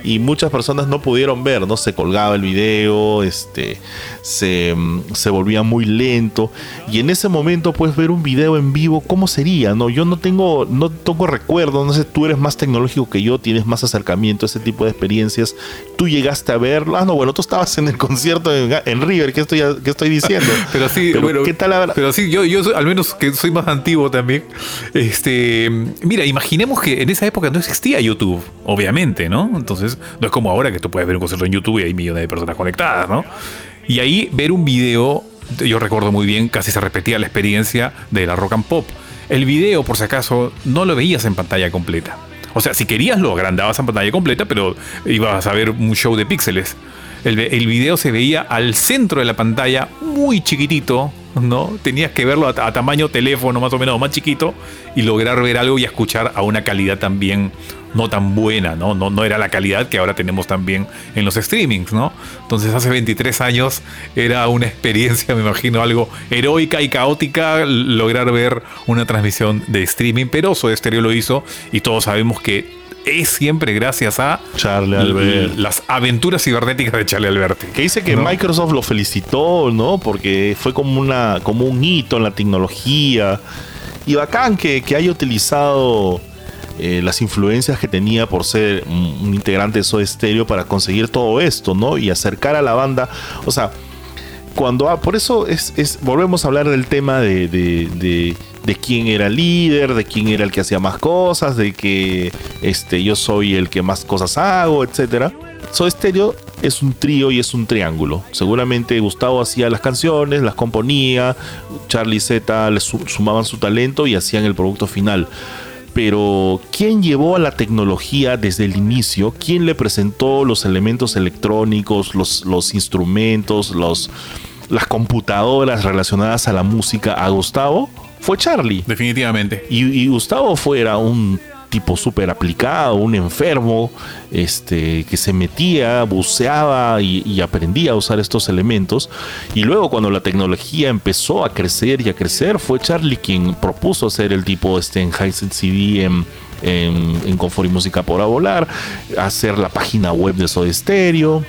y muchas personas no pudieron ver no se colgaba el video este se, mm, se volvía muy lento. Y en ese momento pues ver un video en vivo cómo sería no yo no tengo no tengo recuerdo no sé tú eres más tecnológico que yo tienes más acercamiento a ese tipo de experiencias. Tú llegaste a verlo ah no bueno tú estabas en el concierto en, en River qué estoy qué estoy diciendo Pero sí, Pero, bueno, qué tal habrá- Pero sí, yo, yo soy- al menos que soy más antiguo también. Este, mira, imaginemos que en esa época no existía YouTube, obviamente, ¿no? Entonces, no es como ahora que tú puedes ver un concierto en YouTube y hay millones de personas conectadas, ¿no? Y ahí ver un video, yo recuerdo muy bien, casi se repetía la experiencia de la rock and pop. El video, por si acaso, no lo veías en pantalla completa. O sea, si querías lo agrandabas en pantalla completa, pero ibas a ver un show de píxeles. El, el video se veía al centro de la pantalla, muy chiquitito, ¿no? Tenías que verlo a, a tamaño teléfono, más o menos, más chiquito, y lograr ver algo y escuchar a una calidad también no tan buena, ¿no? No, no era la calidad que ahora tenemos también en los streamings, ¿no? Entonces hace 23 años era una experiencia, me imagino, algo heroica y caótica lograr ver una transmisión de streaming, pero Soda Stereo lo hizo y todos sabemos que es siempre gracias a Charlie Albert. las aventuras cibernéticas de Charlie Alberti. Que dice que ¿no? Microsoft lo felicitó, ¿no? Porque fue como una, como un hito en la tecnología. Y bacán que, que haya utilizado eh, las influencias que tenía por ser un, un integrante de Soda Stereo para conseguir todo esto, ¿no? Y acercar a la banda. O sea, cuando ah, por eso es, es- volvemos a hablar del tema de, de, de- de quién era el líder, de quién era el que hacía más cosas, de que este, yo soy el que más cosas hago, etcétera. Soda Stereo es un trío y es un triángulo. Seguramente Gustavo hacía las canciones, las componía, Charlie Z le su- sumaban su talento y hacían el producto final. Pero, ¿quién llevó a la tecnología desde el inicio? ¿Quién le presentó los elementos electrónicos, los, los instrumentos, los, las computadoras relacionadas a la música a Gustavo? Fue Charlie. Definitivamente. Y, y Gustavo fuera un tipo súper aplicado, un enfermo, este, que se metía, buceaba y, y aprendía a usar estos elementos. Y luego cuando la tecnología empezó a crecer y a crecer, fue Charlie quien propuso hacer el tipo este en Hisense CD en, en, en Confort y Música por Volar, hacer la página web de Soda Stereo.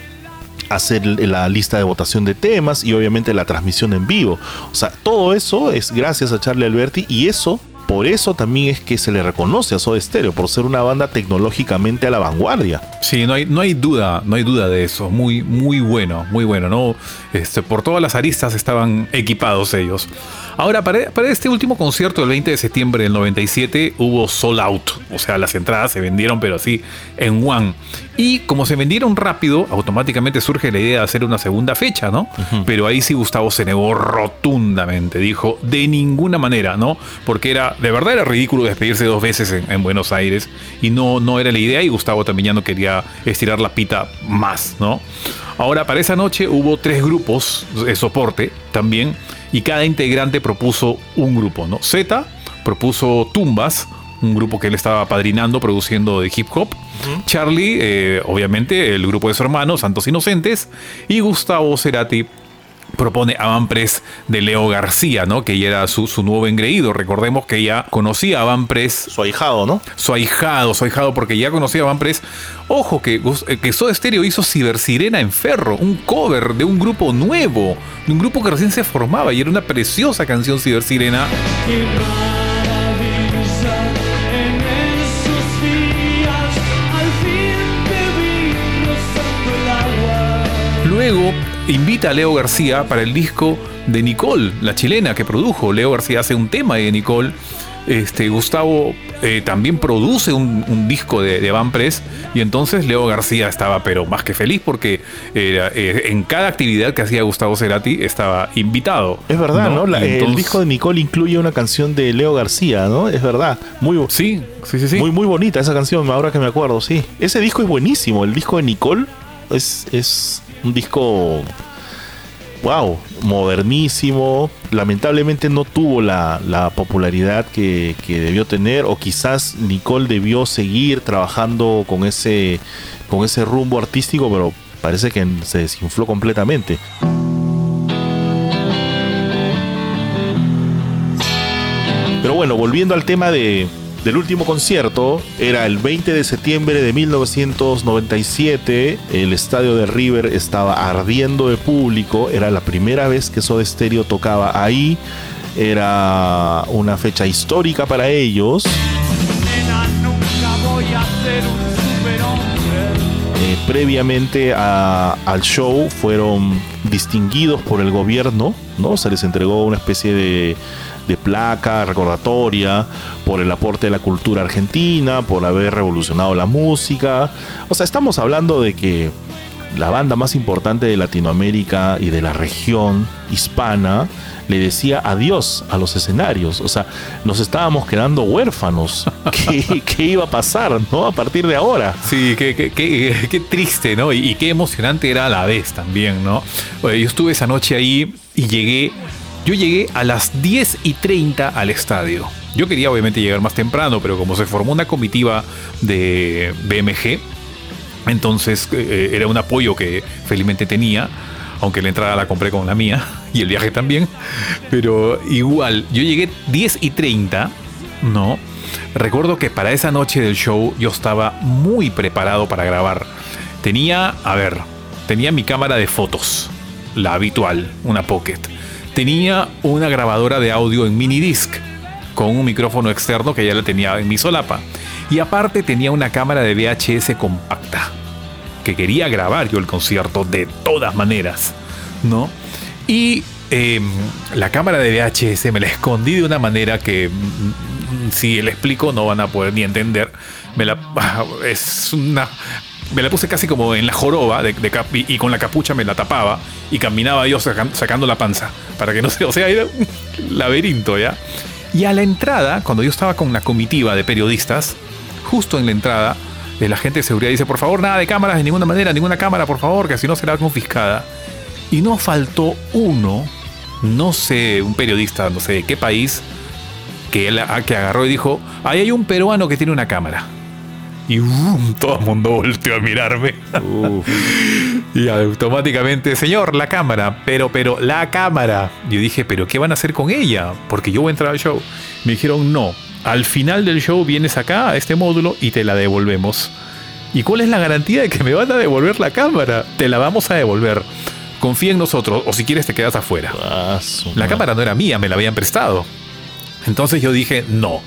Hacer la lista de votación de temas y obviamente la transmisión en vivo. O sea, todo eso es gracias a Charlie Alberti y eso por eso también es que se le reconoce a Soda Stereo, por ser una banda tecnológicamente a la vanguardia. Sí, no hay, no hay duda, no hay duda de eso. Muy, muy bueno, muy bueno, ¿no? Este, por todas las aristas estaban equipados ellos. Ahora, para, para, este último concierto del 20 de septiembre del 97 hubo sold out. O sea, las entradas se vendieron, pero así, en one. Y como se vendieron rápido, automáticamente surge la idea de hacer una segunda fecha, ¿no? Pero ahí sí Gustavo se negó rotundamente. Dijo, de ninguna manera, ¿no? Porque era, de verdad era ridículo despedirse dos veces en, Buenos Aires. Y no, no era la idea. Y Gustavo también ya no quería estirar la pita más, ¿no? Ahora, para esa noche hubo tres grupos de soporte también y cada integrante propuso un grupo, ¿no? Z propuso Tumbas, un grupo que él estaba padrinando, produciendo de hip hop. Charlie, eh, obviamente, el grupo de su hermano, Santos Inocentes. Y Gustavo Cerati propone a Van Press de Leo García, ¿no? Que ya era su, nuevo engreído. Recordemos que ya conocía a Van Press. Su ahijado, ¿no? Su ahijado, su ahijado, porque ya conocía a Van Press. Ojo, que, eh, que Soda Stereo hizo Cibersirena en Ferro, un cover de un grupo nuevo, de un grupo que recién se formaba y era una preciosa canción Cibersirena. Luego invita a Leo García para el disco de Nicole, la chilena que produjo. Leo García hace un tema de Nicole. Este, Gustavo eh, también produce un, disco de, Van Press y entonces Leo García estaba pero más que feliz porque eh, en cada actividad que hacía Gustavo Cerati estaba invitado. Es verdad, ¿no? el disco de Nicole incluye una canción de Leo García, ¿no? Es verdad. Muy, sí, sí, sí, sí. Muy, muy bonita esa canción, ahora que me acuerdo, sí. Ese disco es buenísimo, el disco de Nicole es, es un disco, wow, modernísimo. Lamentablemente no tuvo la, popularidad que, debió tener o quizás Nicole debió seguir trabajando con ese, con ese rumbo artístico, pero parece que se desinfló completamente. Pero bueno, volviendo al tema de, del último concierto era el 20 de septiembre de 1997. El estadio de River estaba ardiendo de público. Era la primera vez que Soda Stereo tocaba ahí. Era una fecha histórica para ellos. Eh, previamente al show fueron distinguidos por el gobierno, ¿no? Se les entregó una especie de de placa recordatoria por el aporte de la cultura argentina, por haber revolucionado la música. O sea, estamos hablando de que la banda más importante de Latinoamérica y de la región hispana le decía adiós a los escenarios. O sea, nos estábamos quedando huérfanos. ¿Qué, iba a pasar, no? A partir de ahora. Sí, qué, qué, triste, ¿no? Y, qué emocionante era a la vez también, ¿no? yo estuve esa noche ahí y llegué yo llegué a las 10 y 30 al estadio. Yo quería obviamente llegar más temprano, pero como se formó una comitiva de BMG, entonces eh, era un apoyo que felizmente tenía, aunque la entrada la compré con la mía y el viaje también, pero igual, yo llegué 10 y 30, ¿no? Recuerdo que para esa noche del show yo estaba muy preparado para grabar. Tenía, a ver, tenía mi cámara de fotos, la habitual, una pocket tenía una grabadora de audio en mini disc con un micrófono externo que ya la tenía en mi solapa. Y aparte tenía una cámara de VHS compacta que quería grabar yo el concierto de todas maneras, ¿no? Y em, la cámara de VHS me la escondí de una manera que mm, mm, si le explico no van a poder ni entender. Me la es una me la puse casi como en la joroba de, y, con la capucha me la tapaba y caminaba yo sacando la panza para que no se, o sea, era un laberinto ya. Y a la entrada, cuando yo estaba con la comitiva de periodistas, justo en la entrada, la gente de seguridad dice, por favor, nada de cámaras de ninguna manera, ninguna cámara, por favor, que si no será confiscada. Y no faltó uno, no sé, un periodista, no sé de qué país, que, él, que agarró y dijo, ahí hay un peruano que tiene una cámara y todo el mundo volteó a mirarme. y automáticamente, señor, la cámara, pero, pero, la cámara. Yo dije, pero ¿qué van a hacer con ella? Porque yo voy a entrar al show. Me dijeron, no, al final del show vienes acá a este módulo y te la devolvemos. ¿Y cuál es la garantía de que me van a devolver la cámara? Te la vamos a devolver. Confía en nosotros, o si quieres te quedas afuera. Ah, La cámara no era mía, me la habían prestado. Entonces yo dije, no,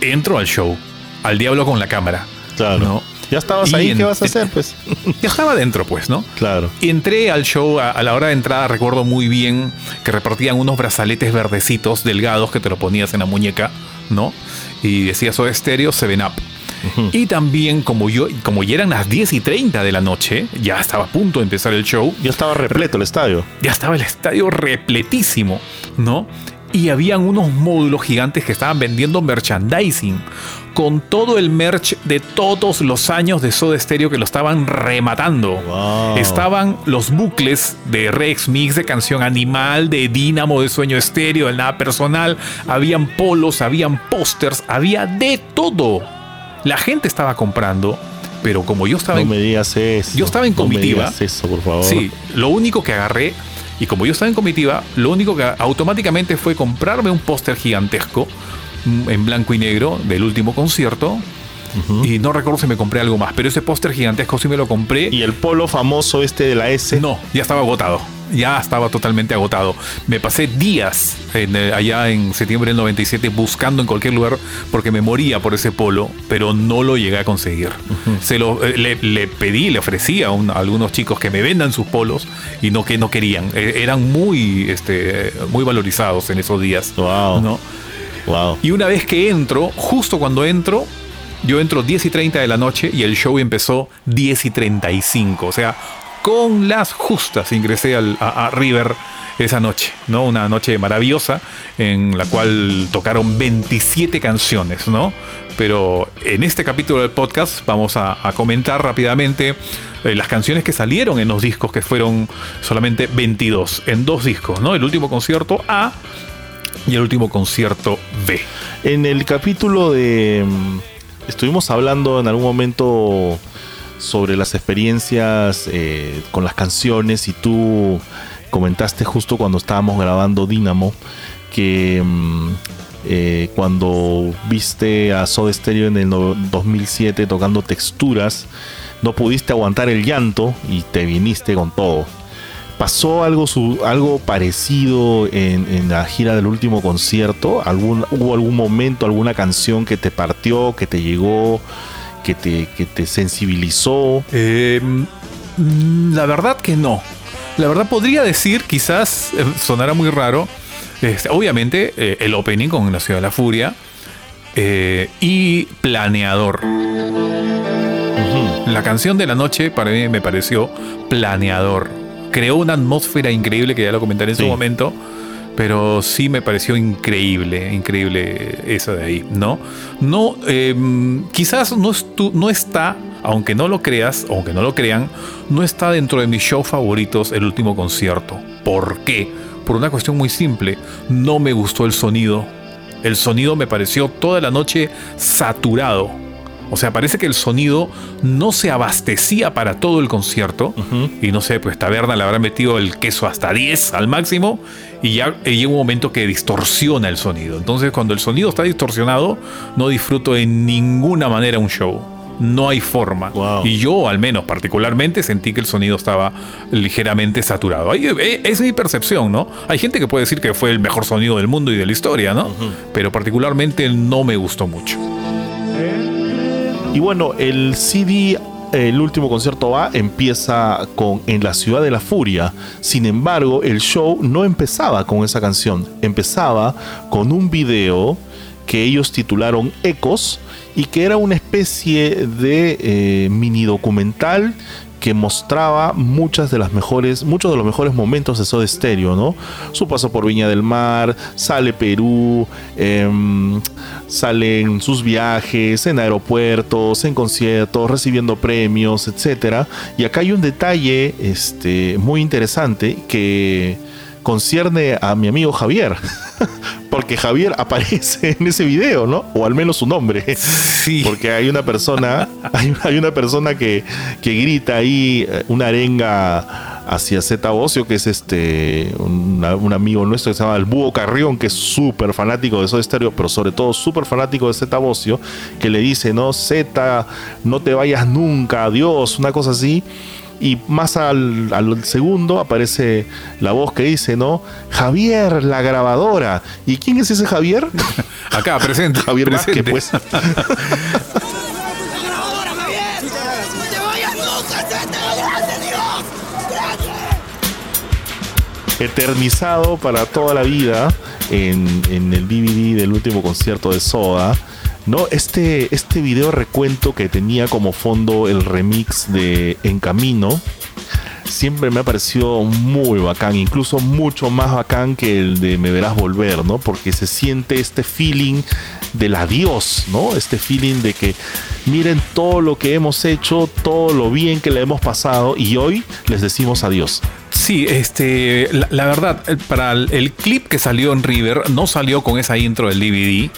entro al show, al diablo con la cámara. Claro. ¿no? Ya estabas Y ahí, en- ¿qué vas a hacer? Pues. Ya estaba dentro, pues, ¿no? claro. Entré al show a, a la hora de entrada, recuerdo muy bien que repartían unos brazaletes verdecitos delgados que te lo ponías en la muñeca, ¿no? Y decía Soda Stereo 7 Up. Y también, como yo, como ya eran las 10 y 30 de la noche, ya estaba a punto de empezar el show, Ya estaba repleto el estadio. ya estaba el estadio repletísimo, ¿no? Y habían unos módulos gigantes que estaban vendiendo merchandising con todo el merch de todos los años de Soda Stereo que lo estaban rematando. Wow. Estaban los bucles de Rex Mix, de Canción Animal, de Dínamo, de Sueño Estéreo, de Nada Personal. Habían polos, habían pósters, había de todo. La gente estaba comprando, pero como yo estaba No en me digas eso. Yo estaba en No me comitiva. digas eso, por favor. Sí, lo único que agarré, y como yo estaba en comitiva, lo único que automáticamente fue comprarme un póster gigantesco mm, en blanco y negro del último concierto. Y no recuerdo si me compré algo más, pero ese póster gigantesco sí me lo compré. Y el polo famoso este de la S. No, ya estaba agotado. Ya estaba totalmente agotado. Me pasé días en, eh, allá en septiembre del 97 buscando en cualquier lugar porque me moría por ese polo, pero no lo llegué a conseguir. Se lo, eh, le, le pedí, le ofrecí a, un- a algunos chicos que me vendan sus polos y no que no querían. Eh, eran muy, este, muy valorizados en esos días. Wow. ¿no? Wow. Y una vez que entro, justo cuando entro, yo entro 10 y 30 de la noche y el show empezó 10 y 35. O sea, con las justas ingresé al- a, River esa noche, ¿no? Una noche maravillosa en la cual tocaron 27 canciones, ¿no? Pero en este capítulo del podcast vamos a, a comentar rápidamente eh, las canciones que salieron en los discos, que fueron solamente 22, en dos discos, ¿no? El último concierto A y el último concierto B. En el capítulo de. mm, Estuvimos hablando en algún momento sobre las experiencias eh, con las canciones y tú comentaste justo cuando estábamos grabando Dynamo que mm, eh, cuando viste a Soda Stereo en el no- 2007 tocando texturas no pudiste aguantar el llanto y te viniste con todo. ¿Pasó algo, su- algo parecido en, en la gira del último concierto? ¿Algún, ¿Hubo algún momento, alguna canción que te partió, que te llegó, que te, que te sensibilizó? Eh, mm, la verdad que no. La verdad podría decir, quizás eh, sonará muy raro, este, obviamente eh, el opening con La Ciudad de la Furia eh, y Planeador. La canción de la noche para mí me pareció Planeador. Creó una atmósfera increíble que ya lo comentaré en Sí. su momento. Pero sí me pareció increíble, increíble esa de ahí, ¿no? No, eh, quizás no, no está, aunque no lo creas, aunque no lo crean, no está dentro de mis shows favoritos el último concierto. ¿Por qué? Por una cuestión muy simple. No me gustó el sonido. El sonido me pareció toda la noche saturado. O sea, parece que el sonido no se abastecía para todo el concierto. Y no sé, pues Taberna le habrá metido el queso hasta 10 al máximo. Y ya eh, llega un momento que distorsiona el sonido. Entonces, cuando el sonido está distorsionado, no disfruto en ninguna manera un show. No hay forma. Wow. Y yo, al menos particularmente, sentí que el sonido estaba ligeramente saturado. Ahí, eh, Es mi percepción, ¿no? Hay gente que puede decir que fue el mejor sonido del mundo y de la historia, ¿no? Pero particularmente no me gustó mucho. Y bueno, el CD, el último concierto A, empieza con En la ciudad de la furia. Sin embargo, el show no empezaba con esa canción. Empezaba con un video que ellos titularon Ecos y que era una especie de eh, mini documental que mostraba muchas de las mejores, muchos de los mejores momentos de Soda Stereo, ¿no? Su paso por Viña del Mar, sale Perú, em, salen sus viajes en aeropuertos, en conciertos, recibiendo premios, etcétera. Y acá hay un detalle este, muy interesante que concierne a mi amigo Javier. Porque Javier aparece en ese video, ¿no? O al menos su nombre. Sí. Porque hay una persona, hay, hay una persona que, que grita ahí eh, una arenga hacia Zeta Bocio, que es este un, un amigo nuestro que se llama el Búho Carrión, que es súper fanático de Soda Stereo, pero sobre todo súper fanático de Zeta Bocio, que le dice, no, Z, no te vayas nunca, adiós, una cosa así. Y más al, al segundo aparece la voz que dice, ¿no? Javier, la grabadora. ¿Y quién es ese Javier? Acá, presente. Javier presente. Vázquez, pues. eternizado para toda la vida en, en el DVD del último concierto de Soda. ¿No? Este, este video recuento que tenía como fondo el remix de En Camino siempre me ha parecido muy bacán, incluso mucho más bacán que el de Me Verás Volver, ¿no? Porque se siente este feeling del adiós, ¿no? Este feeling de que miren todo lo que hemos hecho, todo lo bien que le hemos pasado y hoy les decimos adiós. Sí, este, la, verdad, para el, el clip que salió en River, no salió con esa intro del DVD.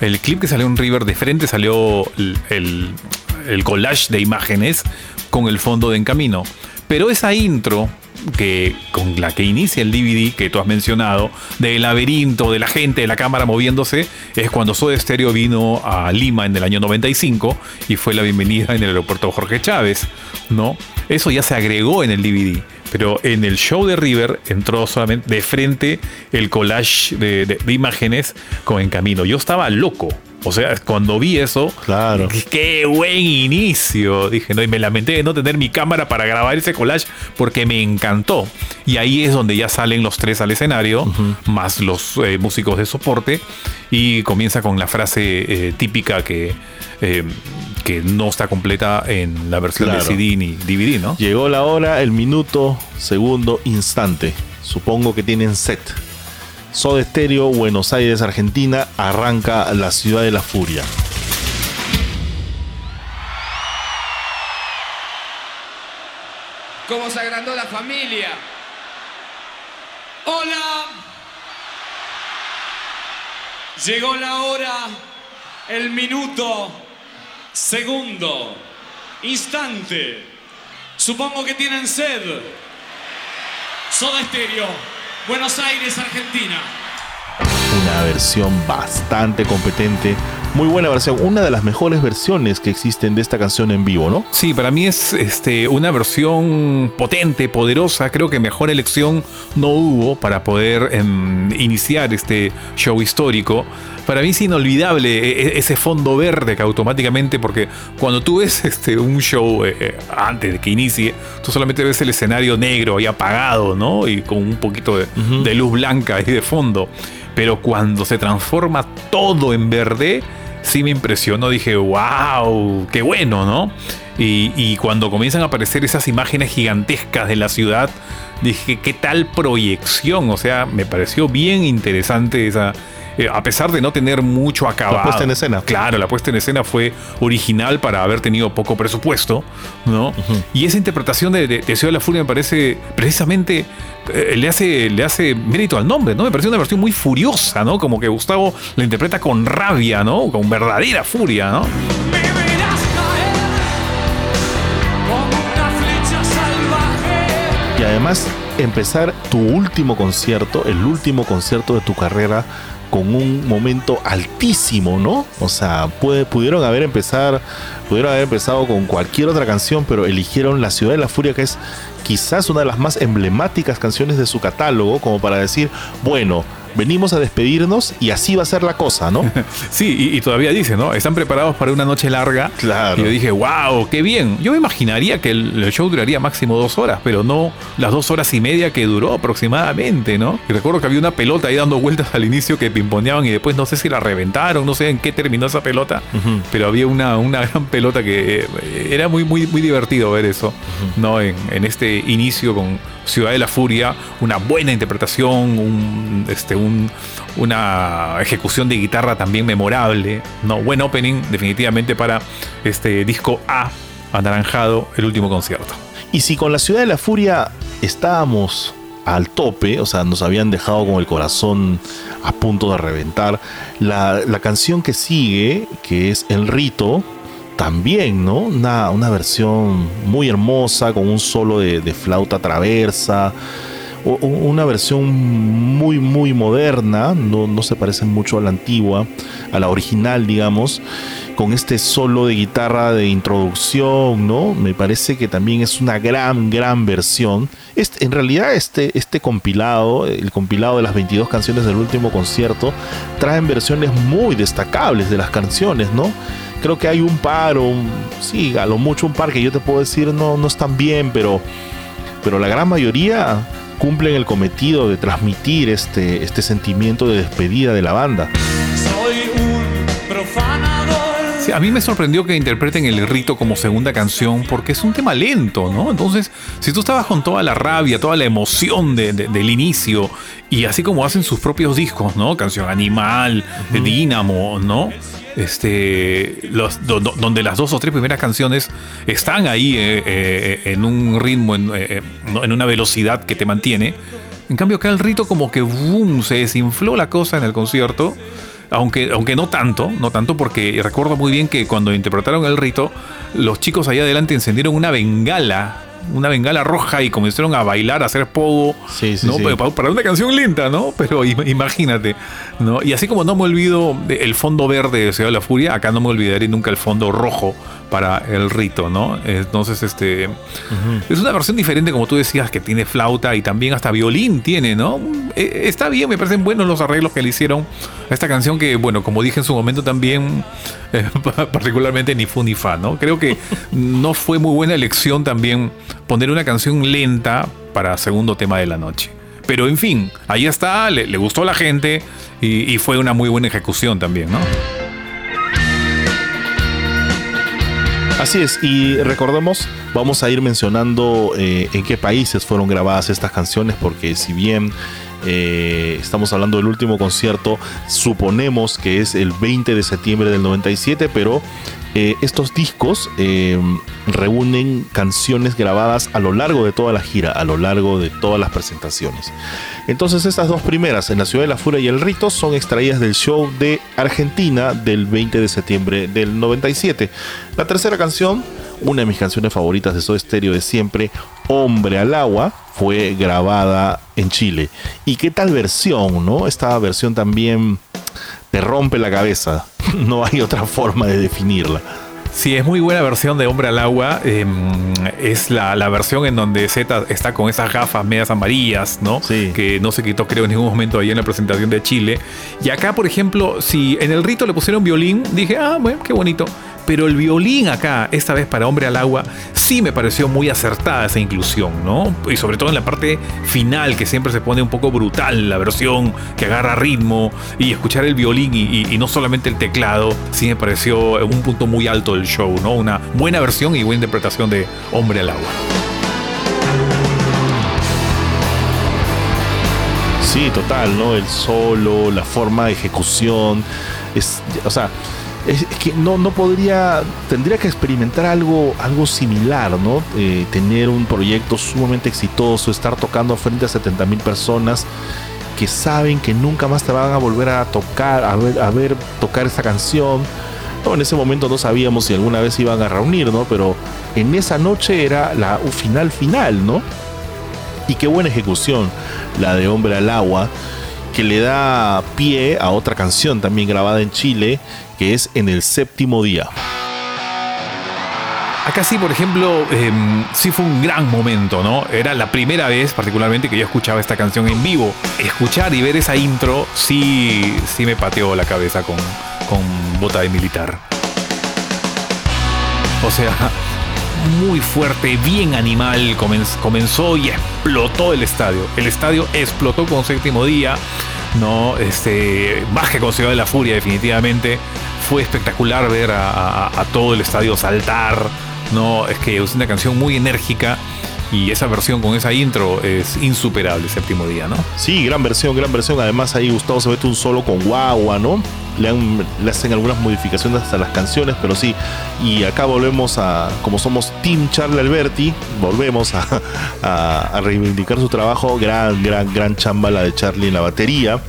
El clip que salió en River de frente salió el, el- collage de imágenes con el fondo de En Camino. Pero esa intro que con la que inicia el DVD que tú has mencionado, del laberinto, de la gente, de la cámara moviéndose, es cuando Soda Stereo vino a Lima en el año 95 y fue la bienvenida en el aeropuerto Jorge Chávez, ¿no? Eso ya se agregó en el DVD. Pero en el show de River entró solamente de frente el collage de, imágenes con En Camino. Yo estaba loco. O sea, cuando vi eso, Claro. qué buen inicio. Dije, no, y me lamenté de no tener mi cámara para grabar ese collage porque me encantó. Y ahí es donde ya salen los tres al escenario, más los eh, músicos de soporte. Y comienza con la frase eh, típica que, eh, que no está completa en la versión Claro. de CD ni DVD, ¿no? Llegó la hora, el minuto, segundo, instante. Supongo que tienen set. Soda Stereo, Buenos Aires, Argentina, arranca la ciudad de la furia. Cómo se agrandó la familia. Hola. Llegó la hora, el minuto, segundo, instante. Supongo que tienen sed. Soda Stereo, Buenos Aires, Argentina. Una versión bastante competente. Muy buena versión. Una de las mejores versiones que existen de esta canción en vivo, ¿no? Sí, para mí es este, una versión potente, poderosa. Creo que mejor elección no hubo para poder em, iniciar este show histórico. Para mí es inolvidable e- e- ese fondo verde que automáticamente, porque cuando tú ves este, un show eh, eh, antes de que inicie, tú solamente ves el escenario negro ahí apagado, ¿no? Y con un poquito de, de luz blanca ahí de fondo. Pero cuando se transforma todo en verde, sí me impresionó. Dije, wow, qué bueno, ¿no? Y, y cuando comienzan a aparecer esas imágenes gigantescas de la ciudad, dije, ¿qué tal proyección? O sea, me pareció bien interesante esa. Eh, a pesar de no tener mucho acabado. puesta en escena. Claro, la puesta en escena fue original para haber tenido poco presupuesto, ¿no? Y esa interpretación de, de, de Ciudad de la Furia me parece precisamente eh, le hace le hace mérito al nombre, ¿no? Me parece una versión muy furiosa, ¿no? Como que Gustavo la interpreta con rabia, ¿no? Con verdadera furia, ¿no? Y además empezar tu último concierto, el último concierto de tu carrera con un momento altísimo, ¿no? O sea, puede, pudieron haber empezar, pudieron haber empezado con cualquier otra canción, pero eligieron La Ciudad de la Furia, que es quizás una de las más emblemáticas canciones de su catálogo, como para decir, bueno, venimos a despedirnos y así va a ser la cosa, ¿no? Sí, y, y todavía dice, ¿no? Están preparados para una noche larga. Claro. Y yo dije, wow, qué bien. Yo me imaginaría que el, el show duraría máximo dos horas, pero no las dos horas y media que duró aproximadamente, ¿no? Y recuerdo que había una pelota ahí dando vueltas al inicio que pimponeaban y después no sé si la reventaron, no sé en qué terminó esa pelota, pero había una, una gran pelota que eh, era muy, muy, muy divertido ver eso, ¿no? En, en este inicio con Ciudad de la Furia, una buena interpretación, un, este, un, una ejecución de guitarra también memorable, ¿no? Buen opening, definitivamente para este disco A, anaranjado, el último concierto. Y si con la ciudad de la furia estábamos al tope, o sea, nos habían dejado con el corazón a punto de reventar, la, la canción que sigue, que es El Rito, también, ¿no? Una, una versión muy hermosa con un solo de flauta traversa una versión muy muy moderna, no, no, se parece mucho a la antigua, a la original digamos, con este solo de guitarra de introducción, ¿no? Me parece que también es una gran, gran versión. Este, en realidad este, este compilado, el compilado de las 22 canciones del último concierto, traen versiones muy destacables de las canciones, ¿no? Creo que hay un par, o sí, a lo mucho un par que yo te puedo decir no, no están bien, pero, pero la gran mayoría cumplen el cometido de transmitir este, este sentimiento de despedida de la banda. Soy un profanador. Sí, a mí me sorprendió que interpreten el rito como segunda canción porque es un tema lento, ¿no? Entonces, si tú estabas con toda la rabia, toda la emoción de, de, del inicio, y así como hacen sus propios discos, ¿no? Canción Animal, uh -huh. Dínamo, ¿no? Este, los, do, do, donde las dos o tres primeras canciones están ahí eh, eh, en un ritmo, en, eh, en, una velocidad que te mantiene. En cambio, acá el rito como que boom, se desinfló la cosa en el concierto. Aunque, aunque no tanto, no tanto, porque recuerdo muy bien que cuando interpretaron el rito, los chicos ahí adelante encendieron una bengala una bengala roja y comenzaron a bailar, a hacer pogo, sí, sí, ¿no? sí. Para, para, una canción lenta, ¿no? Pero imagínate, ¿no? Y así como no me olvido el fondo verde de Ciudad de la Furia, acá no me olvidaré nunca el fondo rojo para el rito, ¿no? Entonces, este. Uh -huh. Es una versión diferente, como tú decías, que tiene flauta y también hasta violín tiene, ¿no? Está bien, me parecen buenos los arreglos que le hicieron a esta canción, que, bueno, como dije en su momento también, eh, particularmente ni fu ni fa, ¿no? Creo que no fue muy buena elección también poner una canción lenta para segundo tema de la noche. Pero en fin, ahí está, le, le gustó a la gente y, y fue una muy buena ejecución también, ¿no? Así es, y recordemos, vamos a ir mencionando eh, en qué países fueron grabadas estas canciones, porque si bien eh, estamos hablando del último concierto, suponemos que es el 20 de septiembre del 97, pero eh, estos discos eh, reúnen canciones grabadas a lo largo de toda la gira, a lo largo de todas las presentaciones. Entonces estas dos primeras, en la Ciudad de la Furia y el Rito, son extraídas del show de Argentina del 20 de septiembre del 97. La tercera canción, una de mis canciones favoritas de Soda Stereo de siempre, Hombre al Agua, fue grabada en Chile. ¿Y qué tal versión, no? Esta versión también te rompe la cabeza. No hay otra forma de definirla. Sí, es muy buena versión de Hombre al Agua. Eh, es la, la, versión en donde Z está con esas gafas medias amarillas, ¿no? Sí. Que no se quitó, creo, en ningún momento ahí en la presentación de Chile. Y acá, por ejemplo, si en el rito le pusieron violín, dije, ah, bueno, qué bonito. Pero el violín acá, esta vez para Hombre al Agua, sí me pareció muy acertada esa inclusión, ¿no? Y sobre todo en la parte final, que siempre se pone un poco brutal, la versión que agarra ritmo y escuchar el violín y, no solamente el teclado, sí me pareció un punto muy alto del show, ¿no? Una buena versión y buena interpretación de Hombre al Agua. Sí, total, ¿no? El solo, la forma de ejecución, es, o sea, es que no, no podría, tendría que experimentar algo, algo similar, ¿no? Eh, tener un proyecto sumamente exitoso, estar tocando frente a 70 mil personas que saben que nunca más te van a volver a tocar, a ver, a ver tocar esa canción. No, en ese momento no sabíamos si alguna vez iban a reunir, ¿no? Pero en esa noche era la final final, ¿no? Y qué buena ejecución la de Hombre al Agua, que le da pie a otra canción también grabada en Chile, que es En el séptimo día. Acá sí, por ejemplo, eh, sí fue un gran momento, ¿no? Era la primera vez, particularmente, que yo escuchaba esta canción en vivo. Escuchar y ver esa intro, sí, sí me pateó la cabeza con, con bota de militar. O sea, muy fuerte, bien animal, comenzó y explotó el estadio. El estadio explotó con séptimo día, ¿no? Este, más que con Ciudad de la Furia, definitivamente. Fue espectacular ver a, todo el estadio saltar, ¿no? Es que es una canción muy enérgica y esa versión con esa intro es insuperable, séptimo día, ¿no? Sí, gran versión, gran versión. Además ahí Gustavo se mete un solo con guagua, ¿no? Le, hacen algunas modificaciones hasta las canciones, pero sí. Y acá volvemos a, como somos Team Charlie Alberti, volvemos a, a, a reivindicar su trabajo. Gran, gran, gran chamba la de Charlie en la batería.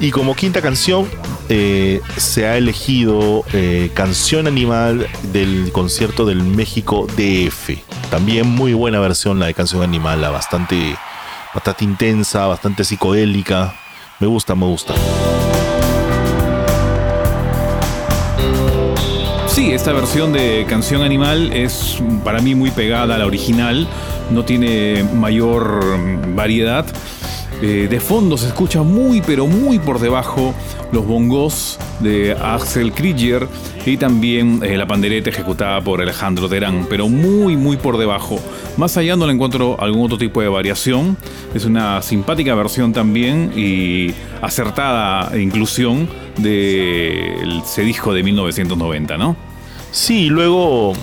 Y como quinta canción eh, se ha elegido eh, Canción Animal del concierto del México DF. También muy buena versión la de Canción Animal, la bastante, bastante intensa, bastante psicodélica. Me gusta, me gusta. Sí, esta versión de Canción Animal es para mí muy pegada a la original, no tiene mayor mm, variedad. Eh, de fondo se escucha muy pero muy por debajo los bongos de Axel Krieger y también eh, la pandereta ejecutada por Alejandro Terán, pero muy muy por debajo. Más allá no le encuentro algún otro tipo de variación. Es una simpática versión también y acertada inclusión de ese disco de 1990, ¿no? Sí, luego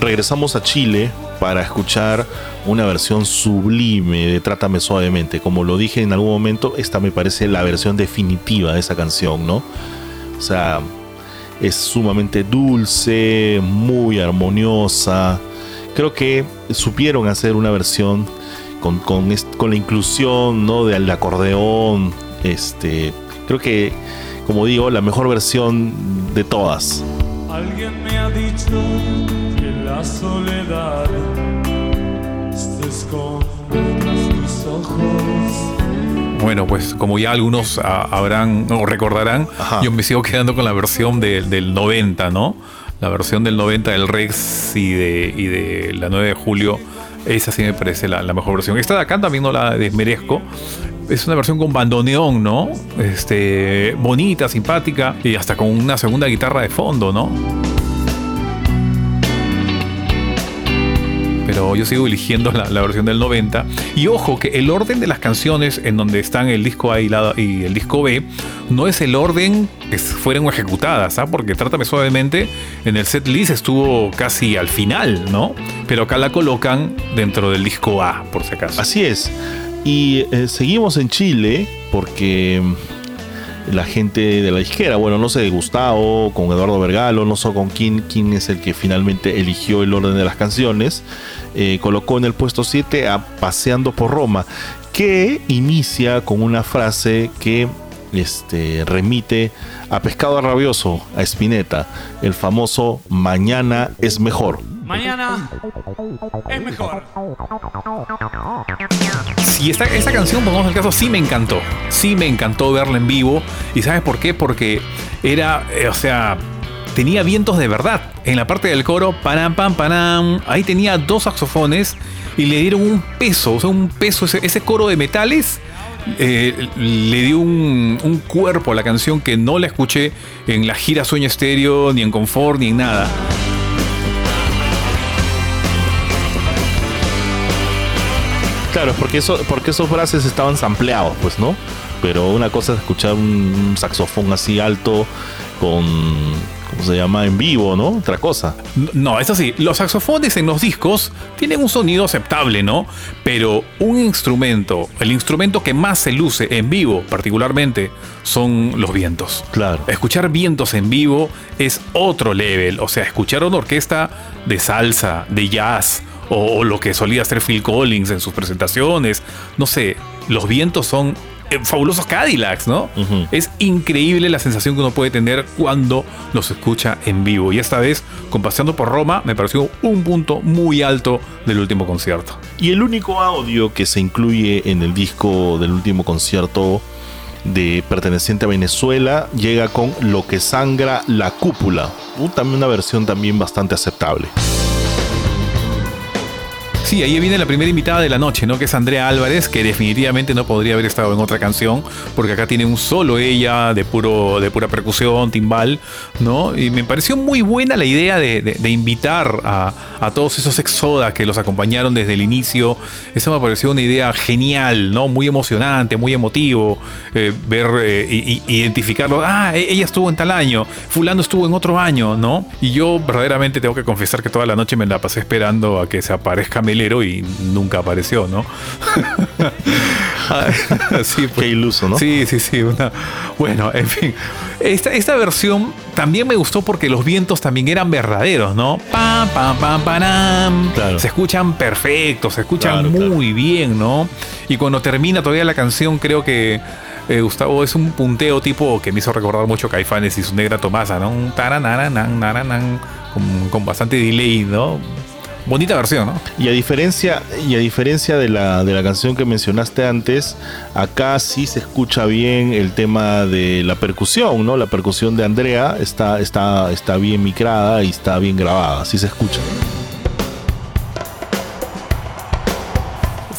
regresamos a Chile para escuchar una versión sublime de Trátame Suavemente. Como lo dije en algún momento, esta me parece la versión definitiva de esa canción, ¿no? O sea, es sumamente dulce, muy armoniosa. Creo que supieron hacer una versión con, la inclusión ¿no? del acordeón. Este, creo que, como digo, la mejor versión de todas. Alguien me ha dicho la soledad se esconde tras tus ojos. Bueno, pues como ya algunos ah, habrán o recordarán, Ajá. yo me sigo quedando con la versión de- del 90, ¿no? La versión del 90 del Rex y de, y de la 9 de julio. Esa sí me parece la, la mejor versión. Esta de acá también no la desmerezco. Es una versión con bandoneón, ¿no? Este, bonita, simpática y hasta con una segunda guitarra de fondo, ¿no? Pero yo sigo eligiendo la, versión del 90. Y ojo que el orden de las canciones en donde están el disco A y, el disco B no es el orden que fueron ejecutadas, ¿ah? porque Trátame Suavemente en el set list estuvo casi al final, ¿no? Pero acá la colocan dentro del disco A, por si acaso. Así es. Y eh, seguimos en Chile porque la gente de la disquera, bueno, no sé, Gustavo, con Eduardo Vergalo, no sé con quién, quién es el que finalmente eligió el orden de las canciones, eh, colocó en el puesto 7 a Paseando por Roma, que inicia con una frase que este, remite a Pescado Rabioso, a Spinetta, el famoso Mañana es mejor. Mañana es mejor. Sí, esta, esta canción, pongamos el caso, sí me encantó. Sí me encantó verla en vivo. ¿Y sabes por qué? Porque era, eh, o sea, tenía vientos de verdad. En la parte del coro, panam, pam, panam, ahí tenía dos saxofones y le dieron un peso, o sea, un peso, ese, coro de metales. eh, le dio un, un cuerpo a la canción que no la escuché en la gira Sueño Estéreo, ni en Confort, ni en nada. Claro, porque, eso, porque esos frases estaban sampleados, pues, ¿no? Pero una cosa es escuchar un, un saxofón así alto con, ¿cómo se llama? En vivo, ¿no? Otra cosa. No, eso sí, los saxofones en los discos tienen un sonido aceptable, ¿no? Pero un instrumento, el instrumento que más se luce en vivo particularmente, son los vientos. Claro. Escuchar vientos en vivo es otro level, o sea, escuchar una orquesta de salsa, de jazz, o, o lo que solía hacer Phil Collins en sus presentaciones, no sé, los vientos son eh, fabulosos Cadillacs, ¿no? Es increíble la sensación que uno puede tener cuando los escucha en vivo. Y esta vez, con Paseando por Roma, me pareció un punto muy alto del último concierto. Y el único audio que se incluye en el disco del último concierto de perteneciente a Venezuela llega con Lo que sangra la cúpula. Uh, también una versión también bastante aceptable. Sí, ahí viene la primera invitada de la noche, ¿no? Que es Andrea Álvarez, que definitivamente no podría haber estado en otra canción, porque acá tiene un solo ella de puro, de pura percusión, timbal, ¿no? Y me pareció muy buena la idea de, de- de invitar a, a todos esos exodas que los acompañaron desde el inicio. Eso me pareció una idea genial, ¿no? Muy emocionante, muy emotivo. eh, ver eh, y, y identificarlo. Ah, e- ella estuvo en tal año, fulano estuvo en otro año, ¿no? Y yo verdaderamente tengo que confesar que toda la noche me la pasé esperando a que se aparezca Melero y nunca apareció, ¿no? Ah, sí, pues. Qué iluso, ¿no? Sí, sí, sí. una- Bueno, en fin. Esta, esta versión también me gustó porque los vientos también eran verdaderos, ¿no? Pam, pam, pam, panam. Claro. Se escuchan perfectos, se escuchan Claro, muy bien, ¿no? Y cuando termina todavía la canción, creo que eh, Gustavo es un punteo tipo que me hizo recordar mucho Caifanes y su negra Tomasa, ¿no? Un taranananan, nananan, con, con bastante delay, ¿no? Bonita versión, ¿no? Y a diferencia, y a diferencia de la, de la canción que mencionaste antes, acá sí se escucha bien el tema de la percusión, ¿no? La percusión de Andrea está, está, está bien micrada y está bien grabada, sí se escucha.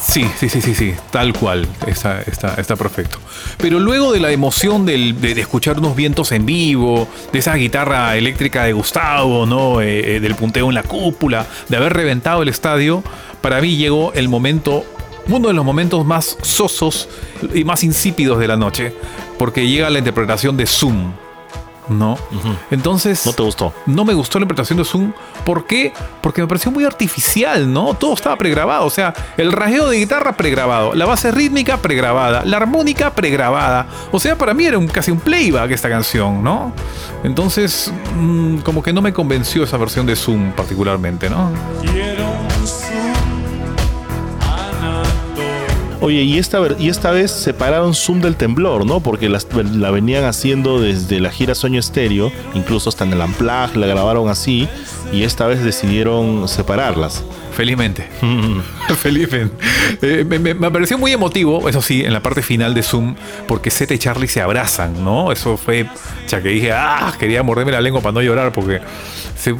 Sí, sí, sí, sí, sí, tal cual, está, está, está perfecto. Pero luego de la emoción del- de, escuchar unos vientos en vivo, de esa guitarra eléctrica de Gustavo, ¿no? Eh, eh, del punteo en la cúpula, de haber reventado el estadio, para mí llegó el momento, uno de los momentos más sosos y más insípidos de la noche, porque llega la interpretación de Zoom, ¿no? Entonces... ¿No te gustó? No me gustó la interpretación de Zoom. ¿Por qué? Porque me pareció muy artificial, ¿no? Todo estaba pregrabado. O sea, el rasgueo de guitarra pregrabado, la base rítmica pregrabada, la armónica pregrabada. O sea, para mí era un, casi un playback esta canción, ¿no? Entonces, mm, como que no me convenció esa versión de Zoom particularmente, ¿no? Quiero Oye, y esta, y esta vez separaron Zoom del temblor, ¿no? Porque la venían haciendo desde la gira Sueño Estéreo, incluso hasta en el Unplugged la grabaron así, y esta vez decidieron separarlas. Felizmente. Felizmente. Eh, me, me- me pareció muy emotivo, eso sí, en la parte final de Zoom, porque Zeta y Charlie se abrazan, ¿no? Eso fue. Ya que dije, ah, quería morderme la lengua para no llorar, porque se-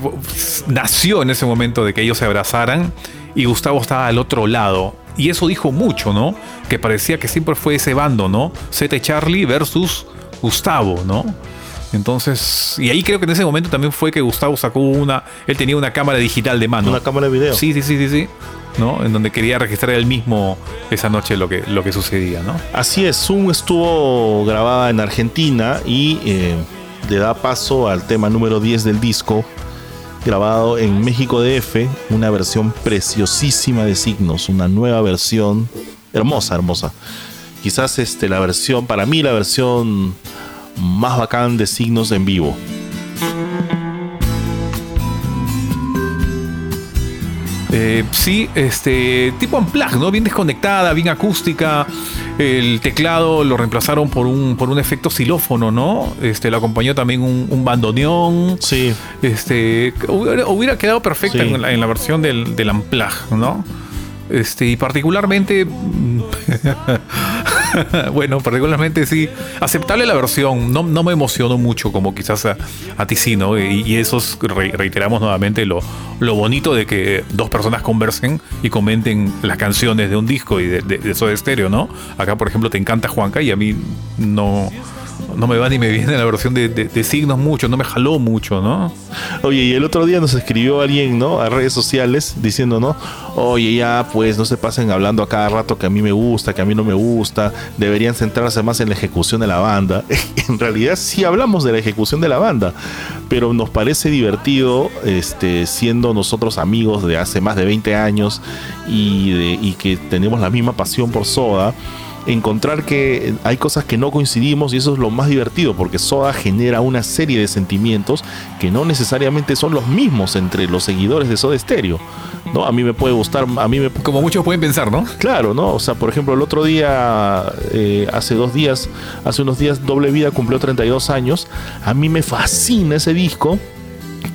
nació en ese momento de que ellos se abrazaran y Gustavo estaba al otro lado. Y eso dijo mucho, ¿no? Que parecía que siempre fue ese bando, ¿no? Y Charlie versus Gustavo, ¿no? Entonces, y ahí creo que en ese momento también fue que Gustavo sacó una, él tenía una cámara digital de mano. Una cámara de video. Sí, sí, sí, sí, sí. ¿No? En donde quería registrar él mismo esa noche lo que, lo que sucedía, ¿no? Así es, Zoom estuvo grabada en Argentina y eh, le da paso al tema número 10 del disco, grabado en México DF, una versión preciosísima de Signos, una nueva versión, hermosa, hermosa. Quizás este, la versión, para mí la versión más bacán de Signos en vivo. Eh, sí, este tipo unplugged, ¿no? Bien desconectada, bien acústica. El teclado lo reemplazaron por un, por un efecto xilófono, ¿no? Este, lo acompañó también un, un bandoneón. Sí, Este, hubiera, hubiera quedado perfecta Sí. en, la, en la versión del, del ¿no? Este, y particularmente. bueno, particularmente sí. Aceptable la versión. No, no me emocionó mucho, como quizás a, a ti sí, ¿no? Y, y eso es, re- reiteramos nuevamente lo, lo bonito de que dos personas conversen y comenten las canciones de un disco y de, de, de Soda Stereo, ¿no? Acá, por ejemplo, te encanta Juanca y a mí no. No me va ni me viene la versión de, de- de signos mucho, no me jaló mucho, ¿no? Oye, y el otro día nos escribió alguien, ¿no? A redes sociales diciendo, ¿no? Oye, ya, pues no se pasen hablando a cada rato que a mí me gusta, que a mí no me gusta. Deberían centrarse más en la ejecución de la banda. en realidad sí hablamos de la ejecución de la banda, pero nos parece divertido, este, siendo nosotros amigos de hace más de 20 años y, de- y que tenemos la misma pasión por Soda encontrar que hay cosas que no coincidimos y eso es lo más divertido porque Soda genera una serie de sentimientos que no necesariamente son los mismos entre los seguidores de Soda Stereo. ¿no? A mí me puede gustar, a mí me Como muchos pueden pensar, ¿no? Claro, ¿no? O sea, por ejemplo, el otro día, eh, hace dos días, hace unos días, Doble Vida cumplió 32 años. A mí me fascina ese disco.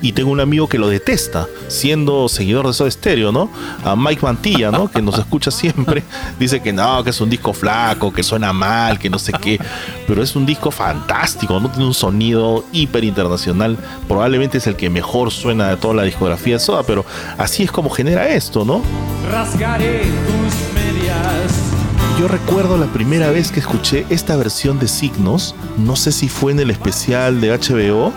Y tengo un amigo que lo detesta, siendo seguidor de Soda Stereo, ¿no? A Mike Mantilla, ¿no? Que nos escucha siempre. Dice que no, que es un disco flaco, que suena mal, que no sé qué. Pero es un disco fantástico, ¿no? Tiene un sonido hiper internacional. Probablemente es el que mejor suena de toda la discografía de Soda, pero así es como genera esto, ¿no? Rasgaré tus. Yo recuerdo la primera vez que escuché esta versión de Signos, no sé si fue en el especial de HBO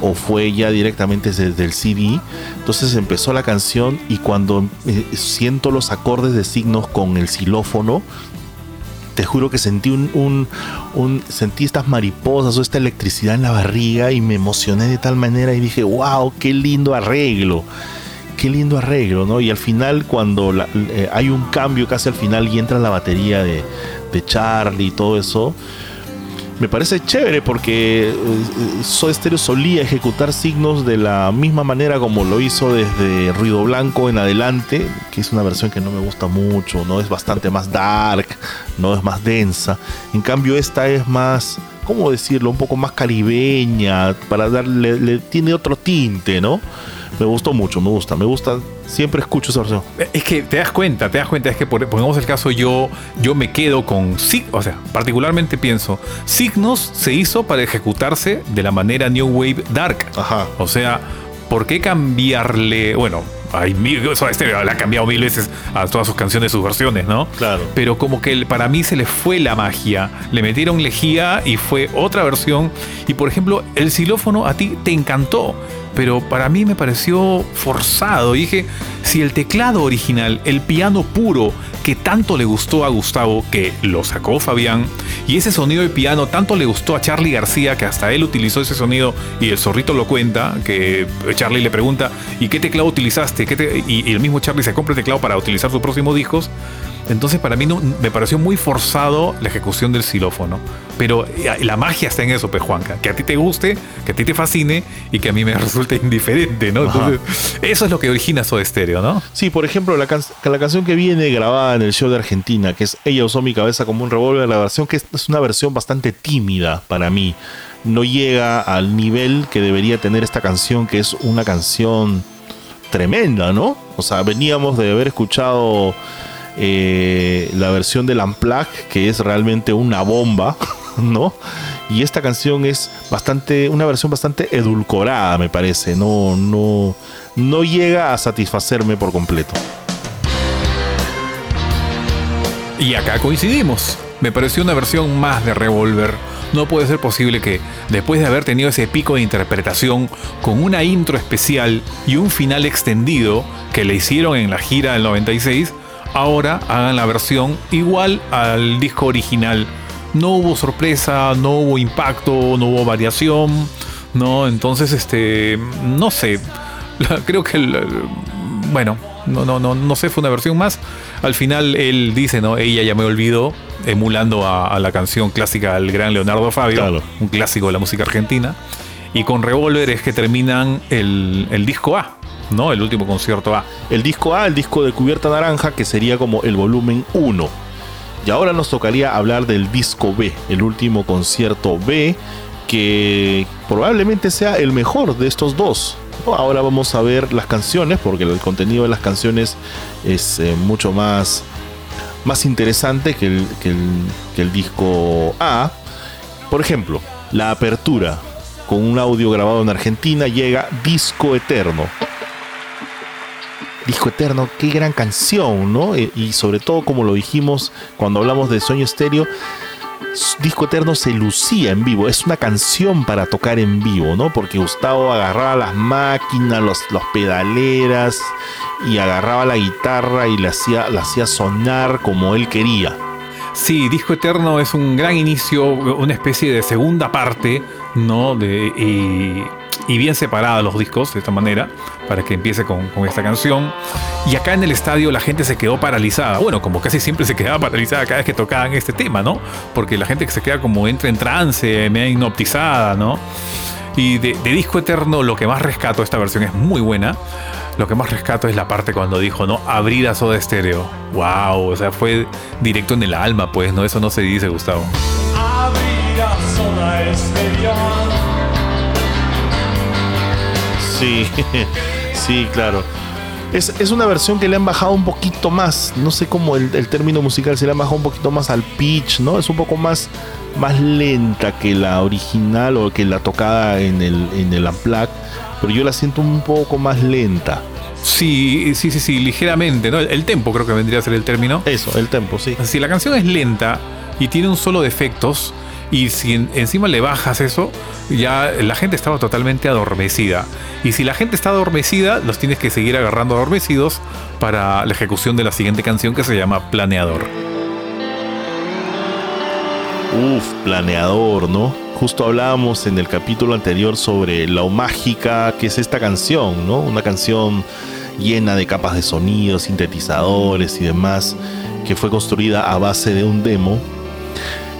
o fue ya directamente desde el CD. Entonces empezó la canción y cuando eh, siento los acordes de Signos con el xilófono, te juro que sentí un, un- sentí estas mariposas o esta electricidad en la barriga y me emocioné de tal manera y dije, wow, qué lindo arreglo. Qué lindo arreglo, ¿no? Y al final, cuando eh, hay un cambio casi al final y entra la batería de, Charlie y todo eso, me parece chévere porque eh, Soda Stereo solía ejecutar signos de la misma manera como lo hizo desde Ruido Blanco en adelante, que es una versión que no me gusta mucho, no es bastante más dark, no es más densa. En cambio esta es más, ¿cómo decirlo? Un poco más caribeña, para darle, le, tiene otro tinte, ¿no? Me gustó mucho, me gusta, me gusta. Siempre escucho esa versión. Es que te das cuenta, te das cuenta, es que por- pongamos el caso, yo, yo me quedo con o sea, particularmente pienso, Signos se hizo para ejecutarse de la manera New Wave Dark. Ajá. O sea, ¿por qué cambiarle? Bueno, hay mil, o sea, este le ha cambiado mil veces a todas sus canciones, sus versiones, ¿no? Claro. Pero como que para mí se le fue la magia. Le metieron lejía y fue otra versión. Y por ejemplo, el xilófono a ti te encantó. Pero para mí me pareció forzado. Dije, si el teclado original, el piano puro, que tanto le gustó a Gustavo, que lo sacó Fabián, y ese sonido de piano tanto le gustó a Charlie García, que hasta él utilizó ese sonido, y el zorrito lo cuenta, que Charlie le pregunta, ¿y qué teclado utilizaste? ¿Qué te-?" y, y el mismo Charlie se compra el teclado para utilizar sus próximos discos. Entonces para mí no, me pareció muy forzado la ejecución del xilófono. Pero eh, la magia está en eso, pues Juanca. Que a ti te guste, que a ti te fascine y que a mí me resulte indiferente, ¿no? Ajá. Entonces, eso es lo que origina Soda Stereo, ¿no? Sí, por ejemplo, la, can- la canción que viene grabada en el show de Argentina, que es Ella usó mi cabeza como un revólver, la versión que es una versión bastante tímida para mí. No llega al nivel que debería tener esta canción, que es una canción tremenda, ¿no? O sea, veníamos de haber escuchado eh, la versión del Unplugged, que es realmente una bomba, ¿no? Y esta canción es bastante, una versión bastante edulcorada, me parece. No, no, no llega a satisfacerme por completo. Y acá coincidimos. Me pareció una versión más de Revolver. No puede ser posible que, después de haber tenido ese pico de interpretación, con una intro especial y un final extendido que le hicieron en la gira del 96, ahora hagan la versión igual al disco original. No hubo sorpresa, no hubo impacto, no hubo variación, ¿no? Entonces, este, no sé. Creo que el- bueno, no, no, no, no sé, fue una versión más. Al final él dice, ¿no? Ella ya me olvidó, emulando a, a la canción clásica del gran Leonardo Fabio, Claro. un clásico de la música argentina. Y con Revolver es que terminan el, el disco A, ¿no? El último concierto A. El disco A, el disco de cubierta naranja, que sería como el volumen 1. Y ahora nos tocaría hablar del disco B, el último concierto B, que probablemente sea el mejor de estos dos. Ahora vamos a ver las canciones, porque el contenido de las canciones es eh, mucho más, más interesante que, el, que el disco A. Por ejemplo, la apertura con un audio grabado en Argentina llega Disco Eterno. Disco Eterno, qué gran canción, ¿no? Eh, Y sobre todo, como lo dijimos cuando hablamos de Sueño Estéreo, Disco Eterno se lucía en vivo, es una canción para tocar en vivo, ¿no? Porque Gustavo agarraba las máquinas, los, pedaleras y agarraba la guitarra y la hacía, la hacía sonar como él quería. Sí, Disco Eterno es un gran inicio, una especie de segunda parte, ¿no? De, y bien separada los discos de esta manera, para que empiece con, esta canción. Y acá en el estadio la gente se quedó paralizada. Bueno, como casi siempre se quedaba paralizada cada vez que tocaban este tema, ¿no? Porque la gente que se queda como entra en trance, media hipnotizada, ¿no? Y de, Disco Eterno lo que más rescato, esta versión es muy buena, lo que más rescato es la parte cuando dijo, ¿no? Abrir a Soda Stereo. ¡Wow! O sea, fue directo en el alma, pues, ¿no? Eso no se dice, Gustavo. Sí, sí, claro. Es, es una versión que le han bajado un poquito más, no sé cómo el, el término musical se le han bajado un poquito más al pitch, ¿no? Es un poco más, más lenta que la original o que la tocada en el, en el Unplugged, pero yo la siento un poco más lenta. Sí, sí, sí, sí, ligeramente, ¿no? El, el tempo creo que vendría a ser el término. Eso, el tempo, sí. Si la canción es lenta y tiene un solo de efectos, y si en- encima le bajas eso, ya la gente estaba totalmente adormecida. Y si la gente está adormecida, los tienes que seguir agarrando adormecidos para la ejecución de la siguiente canción que se llama Planeador. Uf, planeador, ¿no? Justo hablábamos en el capítulo anterior sobre lo mágica que es esta canción, ¿no? Una canción llena de capas de sonido, sintetizadores y demás, que fue construida a base de un demo.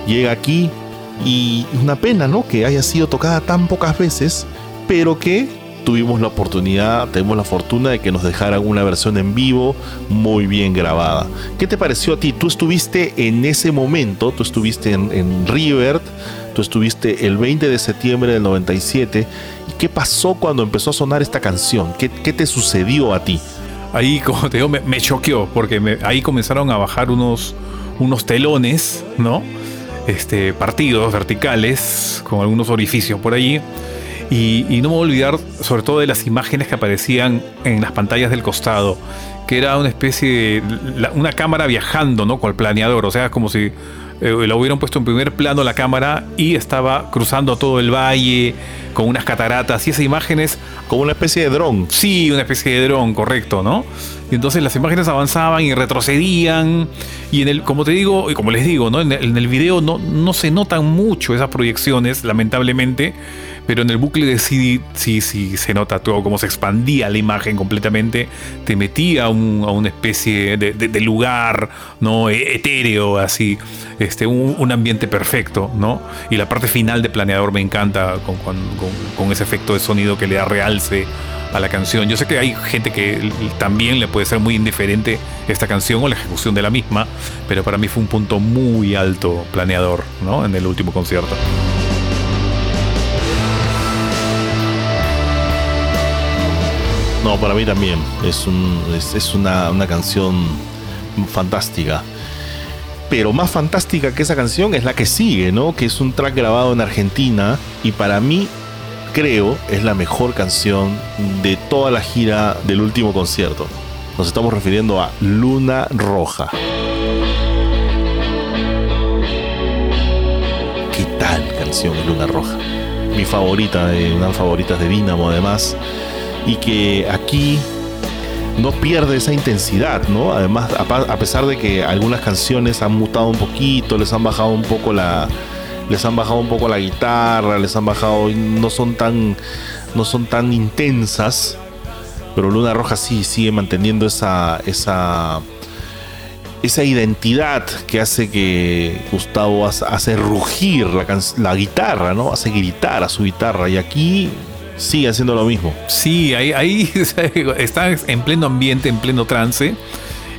Llega aquí Y una pena, ¿no? Que haya sido tocada tan pocas veces, pero que tuvimos la oportunidad, tenemos la fortuna de que nos dejaran una versión en vivo muy bien grabada. ¿Qué te pareció a ti? Tú estuviste en ese momento, tú estuviste en, en River, tú estuviste el 20 de septiembre del 97. ¿Y qué pasó cuando empezó a sonar esta canción? ¿Qué, qué te sucedió a ti? Ahí, como te digo, me, choqueó, porque ahí comenzaron a bajar unos, unos telones, ¿no? Este, partidos verticales, con algunos orificios por allí. Y, y no me voy a olvidar, sobre todo, de las imágenes que aparecían en las pantallas del costado, que era una especie de. la- una cámara viajando, ¿no? Con el planeador, o sea, como si eh, la hubieran puesto en primer plano la cámara y estaba cruzando todo el valle con unas cataratas y esas imágenes Como una especie de dron. Sí, una especie de dron, correcto, ¿no? Y entonces las imágenes avanzaban y retrocedían. Y en el, como te digo, y como les digo, ¿no? En el, en el video no, no se notan mucho esas proyecciones, lamentablemente. Pero en el bucle de CD sí, sí se nota todo, cómo se expandía la imagen completamente. Te metía un- a una especie de, lugar, ¿no? E- Etéreo, así. Este, un, un ambiente perfecto, ¿no? Y la parte final de Planeador me encanta con, con- con- con ese efecto de sonido que le da realce a la canción. Yo sé que hay gente que también le puede ser muy indiferente esta canción o la ejecución de la misma, pero para mí fue un punto muy alto planeador, ¿no? En el último concierto. No, para mí también. Es, un, una, una canción fantástica. Pero más fantástica que esa canción es la que sigue, ¿no? Que es un track grabado en Argentina. Y para mí, creo, es la mejor canción de toda la gira del último concierto. Nos estamos refiriendo a Luna Roja. ¿Qué tal canción es Luna Roja? Mi favorita, eh, una de favoritas de Dynamo además. Y que aquí no pierde esa intensidad, ¿no? Además, a, pesar de que algunas canciones han mutado un poquito, les han bajado un poco la, les han bajado un poco la guitarra, les han bajado, no son tan, no son tan intensas, pero Luna Roja sí sigue manteniendo esa, esa, esa identidad que hace que Gustavo hace, rugir la, la guitarra, ¿no? Hace gritar a su guitarra y aquí sigue haciendo lo mismo. Sí, ahí, ahí está en pleno ambiente, en pleno trance.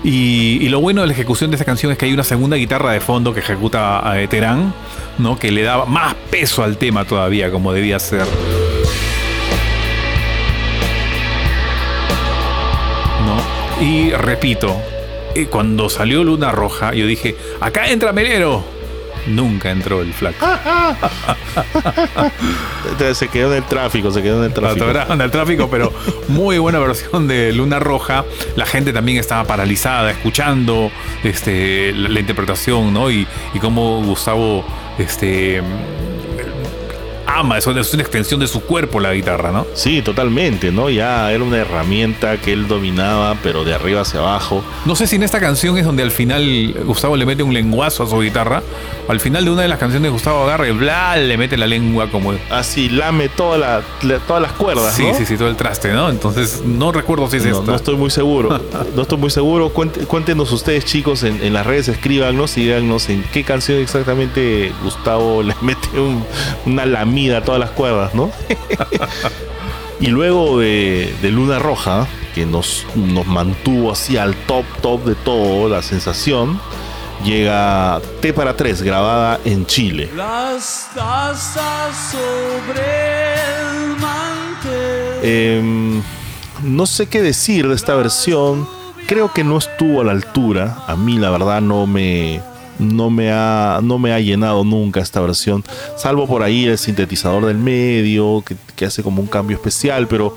Y, lo bueno de la ejecución de esta canción es que hay una segunda guitarra de fondo que ejecuta a Terán, ¿no? Que le da más peso al tema todavía, como debía ser. ¿No? Y repito, eh, cuando salió Luna Roja, yo dije, acá entra Melero. Nunca entró el flaco. Entonces, se quedó en el tráfico, se quedó en el tráfico. Atoraron al tráfico, pero muy buena versión de Luna Roja. La gente también estaba paralizada escuchando este, la, la interpretación, ¿no? Y, y cómo Gustavo este, ama, eso es una extensión de su cuerpo la guitarra, ¿no? Sí, totalmente, ¿no? Ya era una herramienta que él dominaba, pero de arriba hacia abajo. No sé si en esta canción es donde al final Gustavo le mete un lenguazo a su guitarra. Al final de una de las canciones Gustavo agarra y bla, le mete la lengua como... Así lame toda la, la- todas las cuerdas, Sí, ¿no? sí, sí, todo el traste, ¿no? Entonces no recuerdo si es No, esta. no estoy muy seguro. No estoy muy seguro. Cuént- Cuéntenos ustedes, chicos, en, en las redes, escríbanos y díganos en qué canción exactamente Gustavo le mete un- una lamida a todas las cuerdas, ¿no? y luego de, de Luna Roja, que nos, nos mantuvo así al top, top de todo, la sensación, llega T para 3, grabada en Chile. Las tazas sobre el mantel. Em, no sé qué decir de esta versión. Creo que no estuvo a la altura. A mí la verdad no me no me ha no me ha llenado nunca esta versión, salvo por ahí el sintetizador del medio que, que hace como un cambio especial, pero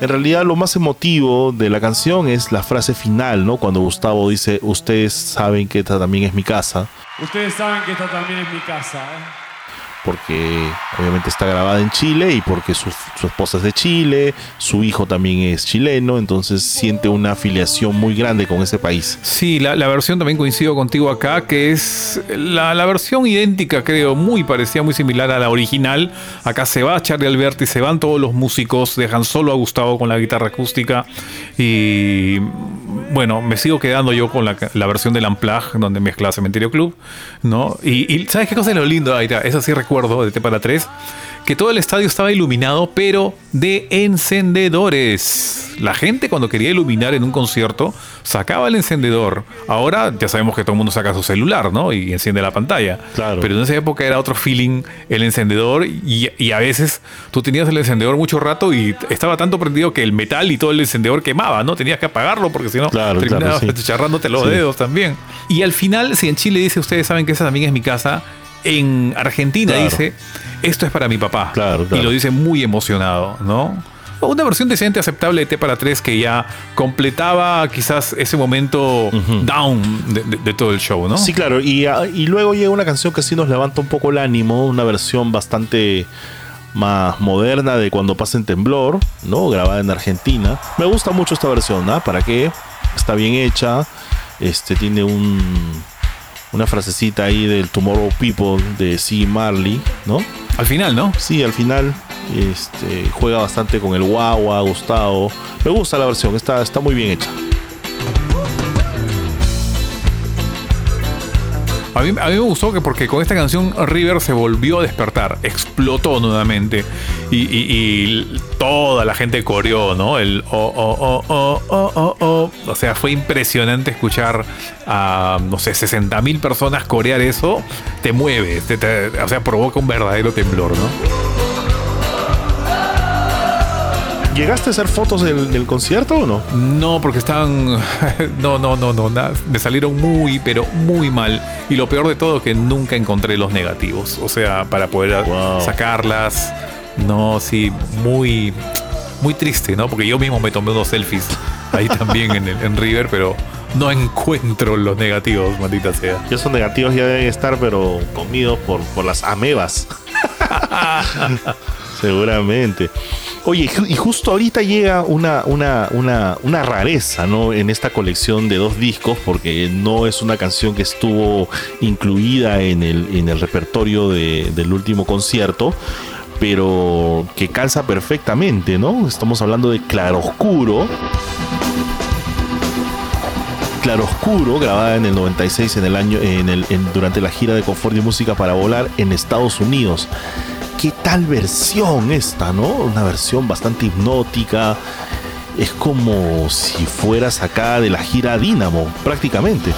en realidad lo más emotivo de la canción es la frase final, ¿no? Cuando Gustavo dice, "Ustedes saben que esta también es mi casa." Ustedes saben que esta también es mi casa. ¿eh? Porque obviamente está grabada en Chile y porque su, esposa es de Chile, su hijo también es chileno, entonces siente una afiliación muy grande con ese país. Sí, la, versión también coincido contigo acá, que es la, versión idéntica, creo, muy parecida, muy similar a la original. Acá se va Charlie Alberti, se van todos los músicos, dejan solo a Gustavo con la guitarra acústica y bueno, me sigo quedando yo con la, versión del Amplag, donde mezcla Cementerio Club, ¿no? Y, ¿sabes qué cosa es lo lindo? Ahí está, eso sí recuerdo de T para 3, que todo el estadio estaba iluminado, pero de encendedores. La gente cuando quería iluminar en un concierto sacaba el encendedor. Ahora ya sabemos que todo el mundo saca su celular, ¿no? Y enciende la pantalla. Claro. Pero en esa época era otro feeling el encendedor y, y a veces tú tenías el encendedor mucho rato y estaba tanto prendido que el metal y todo el encendedor quemaba, ¿no? Tenías que apagarlo porque si no claro, terminabas claro, sí. los Sí. dedos también. Y al final, si en Chile dice, ustedes saben que esa también es mi casa, en Argentina Claro. dice, esto es para mi papá. Claro, claro. Y lo dice muy emocionado, ¿no? Una versión decente, aceptable de T para 3 que ya completaba quizás ese momento down de, de- de todo el show, ¿no? Sí, claro, y, ah, y luego llega una canción que sí nos levanta un poco el ánimo, una versión bastante más moderna de Cuando pasa en temblor, ¿no? Grabada en Argentina. Me gusta mucho esta versión, ¿ah? ¿Para qué? Está bien hecha, este tiene un una frasecita ahí del Tomorrow People de C. Marley, ¿no? Al final, ¿no? Sí, al final este, juega bastante con el guagua, Gustavo. Me gusta la versión, está, está muy bien hecha. A mí, a mí me gustó que porque con esta canción River se volvió a despertar, explotó nuevamente y, y- y toda la gente coreó, ¿no? El oh, oh, oh, oh, oh, oh, oh. O sea, fue impresionante escuchar a, no sé, 60 mil personas corear eso. Te mueve, te- te- o sea, provoca un verdadero temblor, ¿no? ¿Llegaste a hacer fotos del, del concierto o no? No, porque estaban. No, no, no, no. nada. Me salieron muy, pero muy mal. Y lo peor de todo, que nunca encontré los negativos. O sea, para poder Wow. sacarlas. No, sí, muy. Muy triste, ¿no? Porque yo mismo me tomé unos selfies ahí también en, el- en River, pero no encuentro los negativos, maldita sea. Y esos negativos ya deben estar, pero comidos por, por las amebas. Seguramente. Oye, y justo ahorita llega una, una, una, una rareza, ¿no? En esta colección de dos discos, porque no es una canción que estuvo incluida en el, en el repertorio de- del último concierto, pero que calza perfectamente, ¿no? Estamos hablando de Claroscuro. Claroscuro, grabada en el 96 en el año, en el, durante la gira de Confort y Música para Volar en Estados Unidos. ¿Qué tal versión esta, no? Una versión bastante hipnótica. Es como si fuera sacada de la gira Dynamo, prácticamente.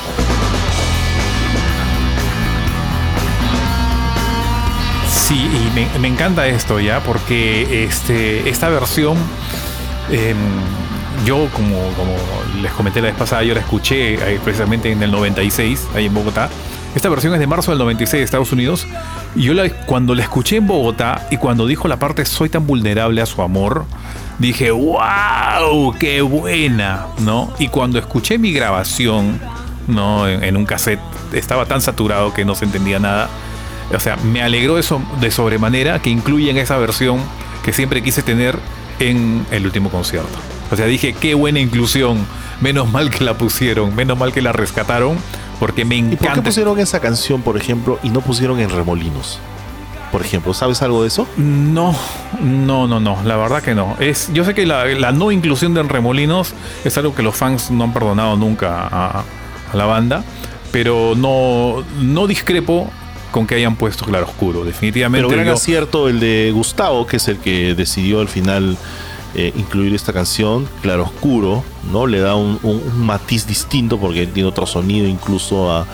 Sí, y me, encanta esto ya, porque este, esta versión, em, yo como, como les comenté la vez pasada, yo la escuché eh, precisamente en el 96, ahí en Bogotá. Esta versión es de marzo del 96 de Estados Unidos. Y yo la- cuando la escuché en Bogotá y cuando dijo la parte soy tan vulnerable a su amor, dije, wow, qué buena, ¿no? Y cuando escuché mi grabación, ¿no? En, un cassette, estaba tan saturado que no se entendía nada. O sea, me alegró eso de sobremanera que incluyen esa versión que siempre quise tener en el último concierto. O sea, dije, qué buena inclusión. Menos mal que la pusieron, menos mal que la rescataron, porque me ¿Y por qué encanta. pusieron esa canción, por ejemplo, y no pusieron en Remolinos? Por ejemplo, ¿sabes algo de eso? No, no, no, no, la verdad que no. Es, yo sé que la, la no inclusión de Remolinos es algo que los fans no han perdonado nunca a, a la banda, pero no, no discrepo con que hayan puesto Claroscuro, definitivamente. Pero gran yo- acierto el de Gustavo, que es el que decidió al final eh, incluir esta canción, Claroscuro, ¿no? Le da un, un- un matiz distinto porque tiene otro sonido incluso a,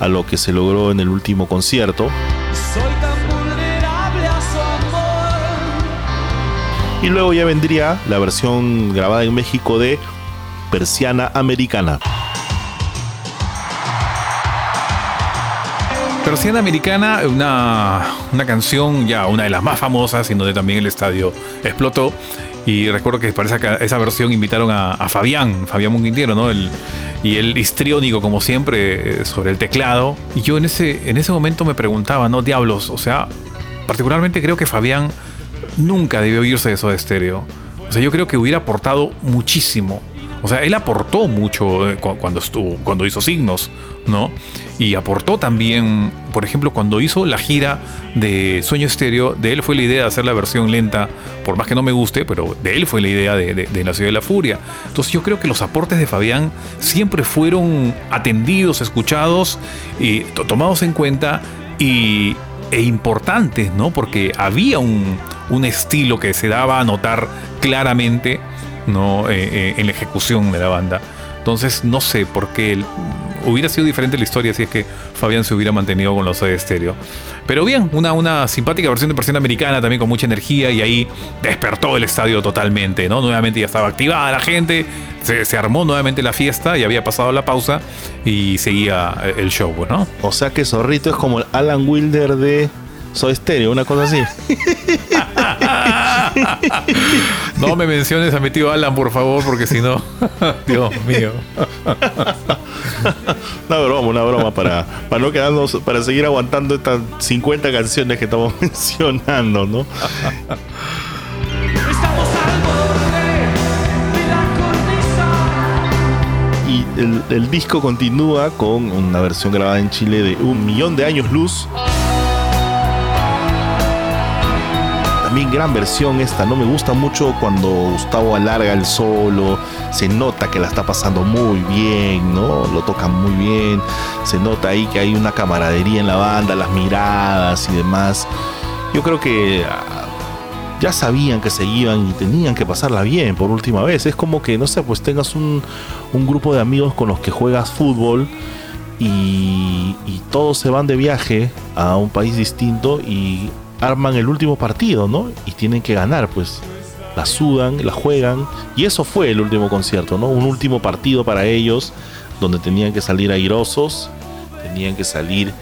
a lo que se logró en el último concierto. Soy tan vulnerable a su amor. Y luego ya vendría la versión grabada en México de Persiana Americana. Persiana Americana, una, una canción ya una de las más famosas, en donde también el estadio explotó. Y recuerdo que para esa, esa versión invitaron a, Fabián, Fabián Munguintiero, ¿no? El, y él histriónico, como siempre, eh, sobre el teclado. Y yo en ese, en ese momento me preguntaba, ¿no? Diablos, o sea, particularmente creo que Fabián nunca debió irse de Soda Stereo. O sea, yo creo que hubiera aportado muchísimo. O sea, él aportó mucho eh, cu- cuando estuvo, cuando hizo signos, ¿no? Y aportó también, por ejemplo, cuando hizo la gira de Sueño Estéreo, de él fue la idea de hacer la versión lenta, por más que no me guste, pero de él fue la idea de, de- de La Ciudad de la Furia. Entonces yo creo que los aportes de Fabián siempre fueron atendidos, escuchados y to- tomados en cuenta y, e importantes, ¿no? Porque había un, un estilo que se daba a notar claramente, ¿no? Eh, eh, en la ejecución de la banda. Entonces, no sé por qué el- hubiera sido diferente la historia si es que Fabián se hubiera mantenido con los de estéreo. Pero bien, una, una simpática versión de versión americana también con mucha energía y ahí despertó el estadio totalmente, ¿no? Nuevamente ya estaba activada la gente, se, se armó nuevamente la fiesta y había pasado la pausa y seguía eh, el show, ¿no? O sea que Zorrito es como el Alan Wilder de Soy Stereo, una cosa así. No me menciones a mi tío Alan, por favor, porque si no, Dios mío. Una broma, una broma para, para no quedarnos, para seguir aguantando estas 50 canciones que estamos mencionando, ¿no? Estamos al borde de la cornisa. Y el, el disco continúa con una versión grabada en Chile de Un Millón de Años Luz. También gran versión esta, ¿no? Me gusta mucho cuando Gustavo alarga el solo, se nota que la está pasando muy bien, ¿no? Lo toca muy bien, se nota ahí que hay una camaradería en la banda, las miradas y demás. Yo creo que ah, ya sabían que se iban y tenían que pasarla bien por última vez. Es como que, no sé, pues tengas un, un grupo de amigos con los que juegas fútbol y, y todos se van de viaje a un país distinto y arman el último partido, ¿no? Y tienen que ganar, pues. La sudan, la juegan. Y eso fue el último concierto, ¿no? Un último partido para ellos donde tenían que salir airosos, tenían que salir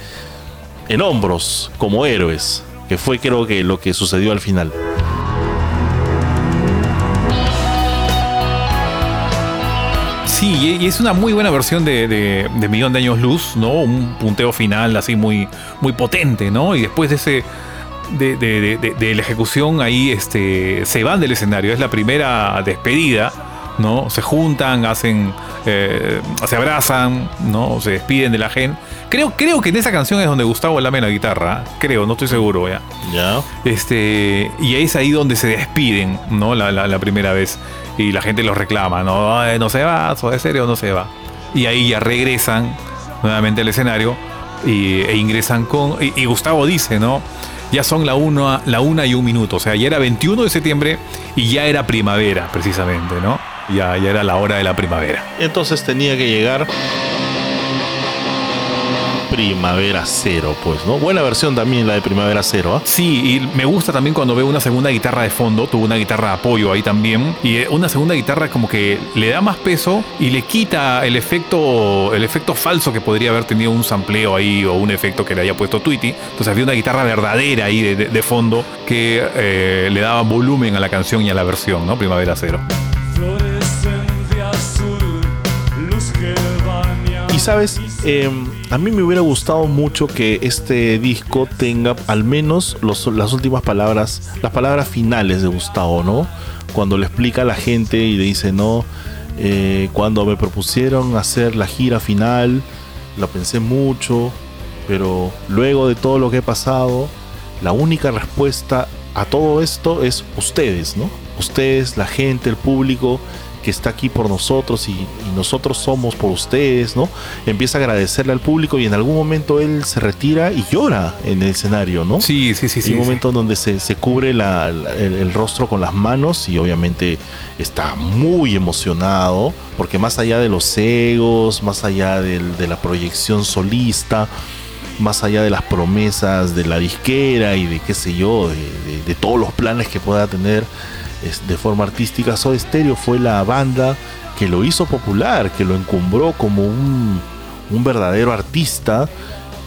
en hombros como héroes, que fue creo que lo que sucedió al final. Sí, y- es una muy buena versión de, de- de Millón de Años Luz, ¿no? Un punteo final así muy, muy potente, ¿no? Y después de ese. De, de- de- de- la ejecución ahí este, se van del escenario. Es la primera despedida, ¿no? Se juntan, hacen. eh, se abrazan, ¿no? Se despiden de la gente. Creo, creo que en esa canción es donde Gustavo lame la guitarra. Creo, no estoy seguro ya. ¿Ya? Este, y es ahí donde se despiden, ¿no? La, la- la primera vez. Y la gente los reclama, ¿no? Ay, no se va, de serio no se va. Y ahí ya regresan nuevamente al escenario y, e ingresan con. Y, y Gustavo dice, ¿no? Ya son la una, la una y un minuto. O sea, ya era 21 de septiembre y ya era primavera, precisamente, ¿no? Ya, ya era la hora de la primavera. Entonces tenía que llegar Primavera Cero, pues, ¿no? Buena versión también la de Primavera Cero, ¿ah? Sí, y me gusta también cuando veo una segunda guitarra de fondo, tuvo una guitarra de apoyo ahí también, y eh, una segunda guitarra como que le da más peso y le quita el efecto, el efecto falso que podría haber tenido un sampleo ahí o un efecto que le haya puesto Tweety. Entonces había una guitarra verdadera ahí de, de- de fondo que eh, le daba volumen a la canción y a la versión, ¿no? Primavera Cero. Fluorescencia azul, luz que baña. Y sabes, Eh, a mí me hubiera gustado mucho que este disco tenga al menos las últimas palabras, las palabras finales de Gustavo, ¿no? Cuando le explica a la gente y le dice, no, eh, cuando me propusieron hacer la gira final, lo pensé mucho, pero luego de todo lo que he pasado, la única respuesta a todo esto es ustedes, ¿no? Ustedes, la gente, el público que está aquí por nosotros y, y nosotros somos por ustedes, ¿no? Empieza a agradecerle al público y en algún momento él se retira y llora en el escenario, ¿no? Sí, sí, sí, Hay sí. un sí. momento donde se, se cubre la- la- el, el rostro con las manos y obviamente está muy emocionado porque más allá de los egos, más allá del- de la proyección solista, más allá de las promesas de la disquera y de qué sé yo, de, de- de todos los planes que pueda tener de forma artística, Soda Stereo fue la banda que lo hizo popular, que lo encumbró como un, un verdadero artista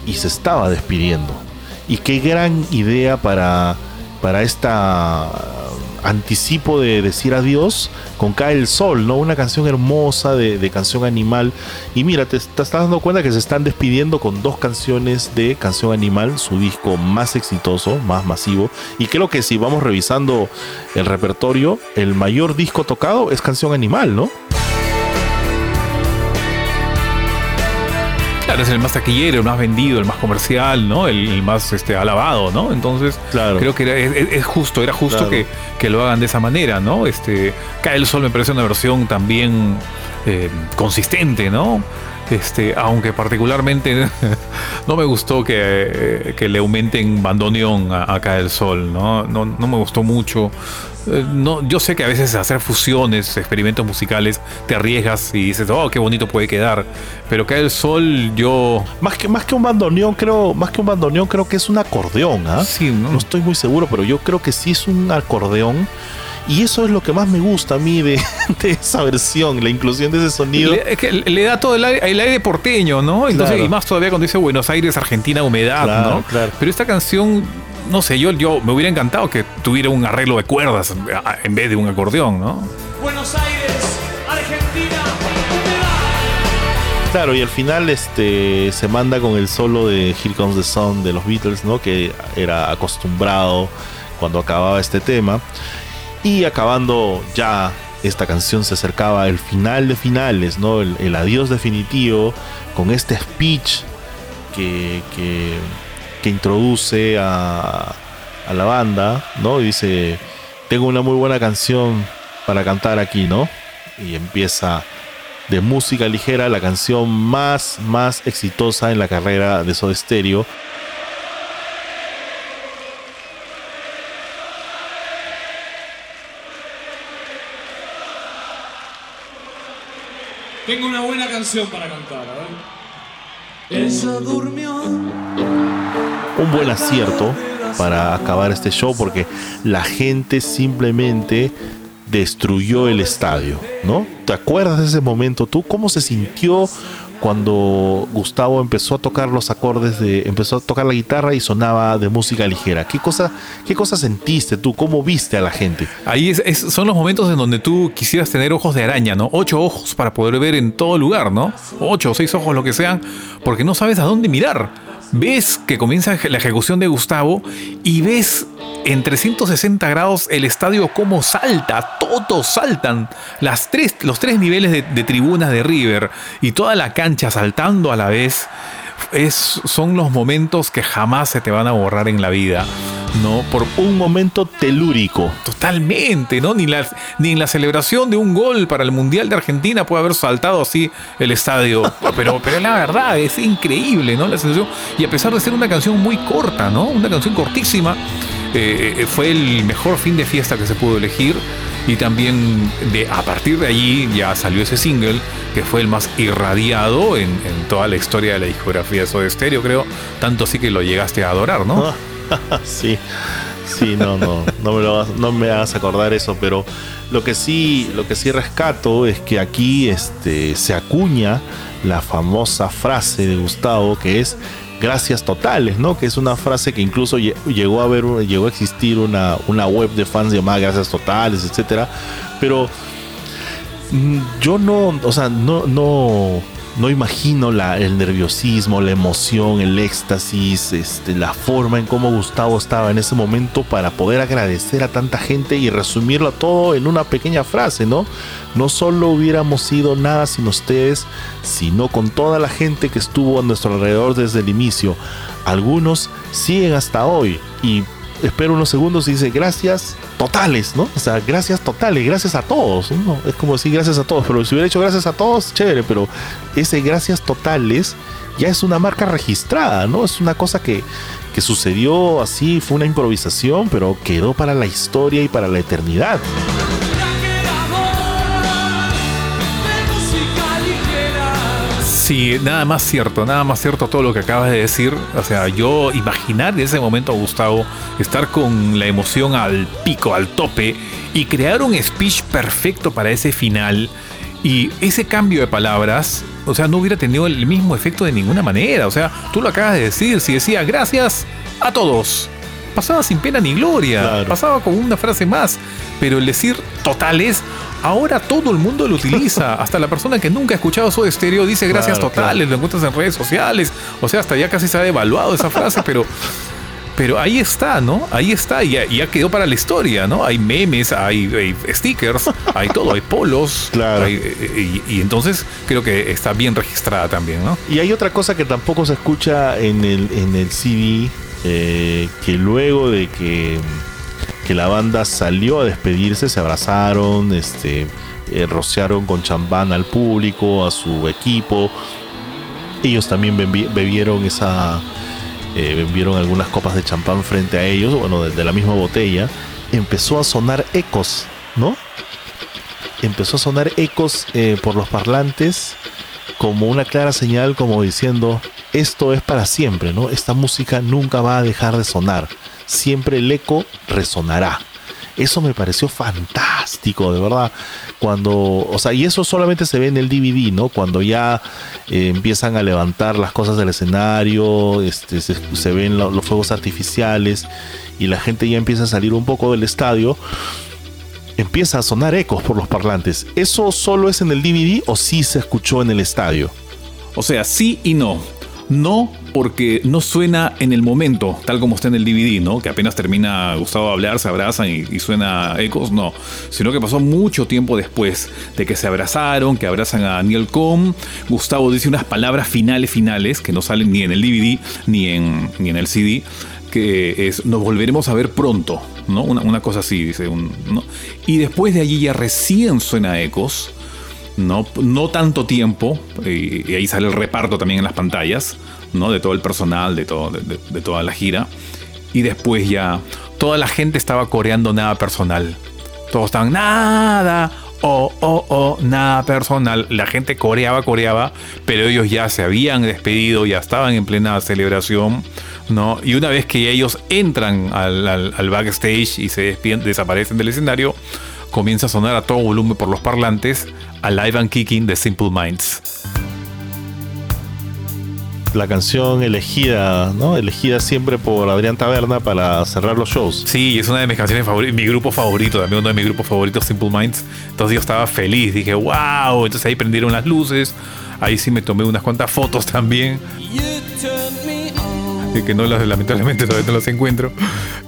y se estaba despidiendo. Y qué gran idea para para esta anticipo de decir adiós con Cae el Sol, ¿no? Una canción hermosa de, de canción animal. Y mira, te, te, estás dando cuenta que se están despidiendo con dos canciones de canción animal, su disco más exitoso, más masivo. Y creo que si vamos revisando el repertorio, el mayor disco tocado es canción animal, ¿no? Claro, es el más taquillero, el más vendido, el más comercial, ¿no? El, el más este, alabado, ¿no? Entonces, Claro. creo que era- es, es justo, era justo Claro. que, que lo hagan de esa manera, ¿no? Este, Cae el Sol me parece una versión también eh, consistente, ¿no? Este, aunque particularmente no me gustó que, eh, que le aumenten bandoneón a, a Cae el Sol, ¿no? No, no me gustó mucho. Eh, No, yo sé que a veces hacer fusiones, experimentos musicales, te arriesgas y dices, oh, qué bonito puede quedar. Pero Cae el Sol, yo Más que, más que un bandoneón, creo, más que un bandoneón, creo que es un acordeón, ¿ah? Sí, ¿no? No estoy muy seguro, pero yo creo que sí es un acordeón. Y eso es lo que más me gusta a mí de, de esa versión, la inclusión de ese sonido. Le, es que le da todo el aire, el aire porteño, ¿no? Entonces, Claro. y más todavía cuando dice Buenos Aires, Argentina, humedad, Claro, ¿no? claro. Pero esta canción, no sé, yo, yo me hubiera encantado que tuviera un arreglo de cuerdas en vez de un acordeón, ¿no? Buenos Aires, Argentina. Claro, y al final este se manda con el solo de Here Comes the Sun de los Beatles, ¿no? Que era acostumbrado cuando acababa este tema. Y acabando ya esta canción se acercaba el final de finales, ¿no? El, el adiós definitivo con este speech que, que, que introduce a, a la banda, ¿no? Y dice, tengo una muy buena canción para cantar aquí, ¿no? Y empieza de música ligera, la canción más, más exitosa en la carrera de Soda Stereo. Tengo una buena canción para cantar, a ver. Durmió. Un buen acierto para acabar este show porque la gente simplemente destruyó el estadio, ¿no? ¿Te acuerdas de ese momento tú? ¿Cómo se sintió cuando Gustavo empezó a tocar los acordes de empezó a tocar la guitarra y sonaba de música ligera? ¿Qué cosa qué cosa sentiste tú? ¿Cómo viste a la gente? Ahí son los momentos en donde tú quisieras tener ojos de araña, ¿no? Ocho ojos para poder ver en todo lugar, ¿no? Ocho o seis ojos, lo que sean, porque no sabes a dónde mirar. Ves que comienza la ejecución de Gustavo y ves en 360 grados el estadio cómo salta, todos saltan, las tres, los tres niveles de, de tribunas de River y toda la cancha saltando a la vez. Es, son los momentos que jamás se te van a borrar en la vida, ¿no? Por Un momento telúrico. Totalmente, ¿no? Ni, ni en la celebración de un gol para el Mundial de Argentina puede haber saltado así el estadio. Pero, pero la verdad, es increíble, ¿no? La sensación. Y a pesar de ser una canción muy corta, ¿no? Una canción cortísima, eh, eh, fue el mejor fin de fiesta que se pudo elegir. Y también de, a partir de allí ya salió ese single, que fue el más irradiado en, toda la historia de la discografía de Soda Stereo, creo. Tanto así que lo llegaste a adorar, ¿no? sí, sí, no, no, no me, lo, no me hagas acordar eso, pero lo que sí, lo que sí rescato es que aquí este, se acuña la famosa frase de Gustavo que es gracias totales, ¿no? Que es una frase que incluso lle- llegó a haber, llegó a existir una, una web de fans llamada Gracias Totales, etcétera, pero Mm, yo no, o sea, no, no, no imagino el nerviosismo, la emoción, el éxtasis, este, la forma en cómo Gustavo estaba en ese momento para poder agradecer a tanta gente y resumirlo todo en una pequeña frase, ¿no? No solo hubiéramos sido nada sin ustedes, sino con toda la gente que estuvo a nuestro alrededor desde el inicio. Algunos siguen hasta hoy y espero unos segundos y dice gracias totales, ¿no? O sea, gracias totales, gracias a todos. Es como decir gracias a todos, pero si hubiera hecho gracias a todos, chévere, pero ese gracias totales ya es una marca registrada, ¿no? Es una cosa que, que sucedió así, fue una improvisación, pero quedó para la historia y para la eternidad. Sí, nada más cierto, nada más cierto todo lo que acabas de decir. O sea, yo imaginar en ese momento a Gustavo estar con la emoción al pico, al tope, y crear un speech perfecto para ese final. Y ese cambio de palabras, o sea, no hubiera tenido el mismo efecto de ninguna manera. O sea, tú lo acabas de decir, si decía gracias a todos. Pasaba sin pena ni gloria, Claro. pasaba con una frase más, pero el decir totales, ahora todo el mundo lo utiliza, hasta la persona que nunca ha escuchado su estéreo dice gracias Claro, totales, lo encuentras en redes sociales, o sea, hasta ya casi se ha devaluado esa frase, pero... Pero ahí está, ¿no? Ahí está, y ya, ya quedó para la historia, ¿no? Hay memes, hay, hay stickers, hay todo, hay polos. Claro. hay- eh, y, y entonces creo que está bien registrada también, ¿no? Y hay otra cosa que tampoco se escucha en el, en el CD, eh, que luego de que, que la banda salió a despedirse, se abrazaron, este, eh, rociaron con champán al público, a su equipo. Ellos también bebi- bebieron esa, eh, bebieron algunas copas de champán frente a ellos, bueno, de, de la misma botella. Empezó a sonar ecos, ¿no? Empezó a sonar ecos por los parlantes como una clara señal como diciendo esto es para siempre, ¿no? Esta música nunca va a dejar de sonar. Siempre el eco resonará. Eso me pareció fantástico, de verdad. Cuando, o sea, y eso solamente se ve en el DVD, ¿no? Cuando ya eh, empiezan a levantar las cosas del escenario, este, se, ven lo- los fuegos artificiales y la gente ya empieza a salir un poco del estadio empieza a sonar ecos por los parlantes. ¿Eso solo es en el DVD o sí se escuchó en el estadio? O sea, sí y no. No porque no suena en el momento, tal como está en el DVD, ¿no? Que apenas termina Gustavo de hablar, se abrazan y, y suena ecos, no. Sino que pasó mucho tiempo después de que se abrazaron, que abrazan a Neil Com. Gustavo dice unas palabras finales, finales, que no salen ni en el DVD ni en, ni en el CD, que es nos volveremos a ver pronto, Una, cosa así, dice. un- ¿no? Y después de allí ya recién suena ecos no, no tanto tiempo, y, ahí sale el reparto también en las pantallas, ¿no? De todo el personal, de- de toda la gira. Y después ya toda la gente estaba coreando nada personal. Todos estaban nada, oh, oh, oh, nada personal. La gente coreaba, coreaba, pero ellos ya se habían despedido, ya estaban en plena celebración, ¿no? Y una vez que ellos entran al, al- backstage y se desaparecen del escenario, comienza a sonar a todo volumen por los parlantes Alive and Kicking de Simple Minds. La canción elegida, ¿no? Elegida siempre por Adrián Taberna para cerrar los shows. Sí, es una de mis canciones favoritas, mi grupo favorito, también uno de mis grupos favoritos, Simple Minds. Entonces yo estaba feliz, dije, wow, entonces ahí prendieron las luces, ahí sí me tomé unas cuantas fotos también. Que no las, lamentablemente todavía no las encuentro.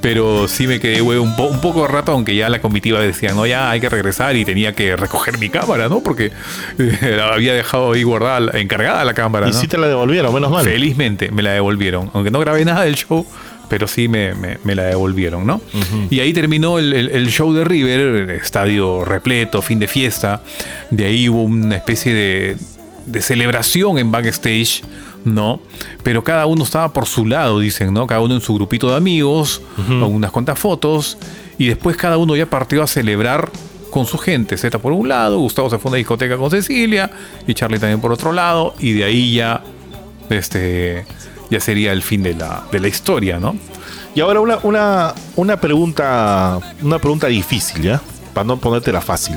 Pero sí me quedé güey, un, po- un poco de rato, aunque ya la comitiva decía, no, ya hay que regresar y tenía que recoger mi cámara, ¿no? Porque eh, la había dejado ahí guardada, encargada la cámara. Y ¿no? sí te la devolvieron, menos mal. Felizmente me la devolvieron. Aunque no grabé nada del show, pero sí me, me- me la devolvieron, ¿no? Y ahí terminó el, el- el show de River, el estadio repleto, fin de fiesta. De ahí hubo una especie de, de celebración en backstage, ¿no? Pero cada uno estaba por su lado, dicen, ¿no? Cada uno en su grupito de amigos, con unas cuantas fotos. Y después cada uno ya partió a celebrar con su gente. Zeta por un lado, Gustavo se fue a una discoteca con Cecilia y Charlie también por otro lado. Y de ahí ya este ya sería el fin de la, de la historia, ¿no? Y ahora una, una, una pregunta, una pregunta difícil, ¿ya? Para no ponértela fácil.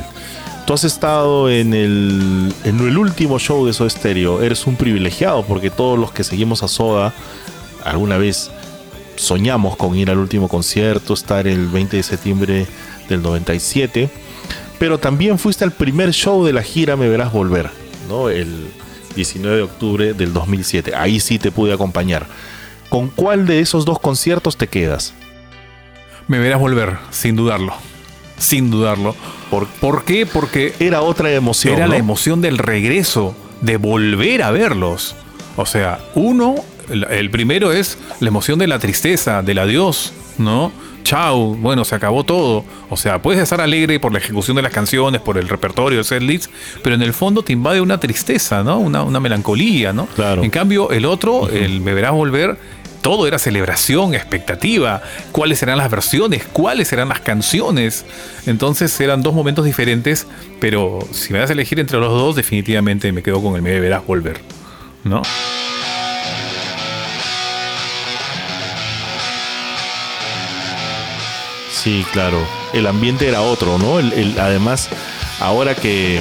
Tú has estado en el, en el último show de Soda Stereo. Eres un privilegiado porque todos los que seguimos a Soda alguna vez soñamos con ir al último concierto, estar el 20 de septiembre del 97. Pero también fuiste al primer show de la gira Me Verás Volver, ¿no? El 19 de octubre del 2007. Ahí sí te pude acompañar. ¿Con cuál de esos dos conciertos te quedas? Me verás volver, sin dudarlo. Sin dudarlo. ¿Por, ¿Por qué? Porque era otra emoción. era ¿no? la emoción del regreso, de volver a verlos. O sea, uno, el, primero es la emoción de la tristeza, del adiós, ¿no? Chau, bueno, se acabó todo. O sea, puedes estar alegre por la ejecución de las canciones, por el repertorio, el setlist, pero en el fondo te invade una tristeza, ¿no? Una, una melancolía, ¿no? Claro. En cambio, el otro, el Me Verás Volver, todo era celebración, expectativa, cuáles serán las versiones, cuáles serán las canciones. Entonces eran dos momentos diferentes, pero si me das a elegir entre los dos, definitivamente me quedo con el Me Verás Volver, ¿no? Sí, claro. El ambiente era otro, ¿no? Además, ahora que,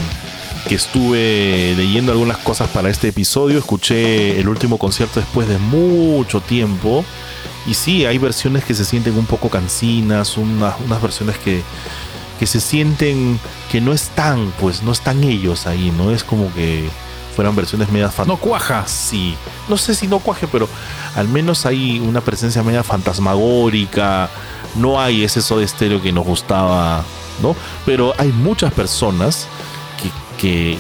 que estuve leyendo algunas cosas para este episodio, escuché el último concierto después de mucho tiempo Y sí, hay versiones que se sienten un poco cansinas, unas, unas versiones que, que se sienten que no están, pues no están ellos ahí, no es como que fueran versiones medias No fantásticas. cuaja. Sí, no sé si no cuaje, pero al menos hay una presencia media fantasmagórica, no hay ese Soda Stereo que nos gustaba, ¿no? Pero hay muchas personas que,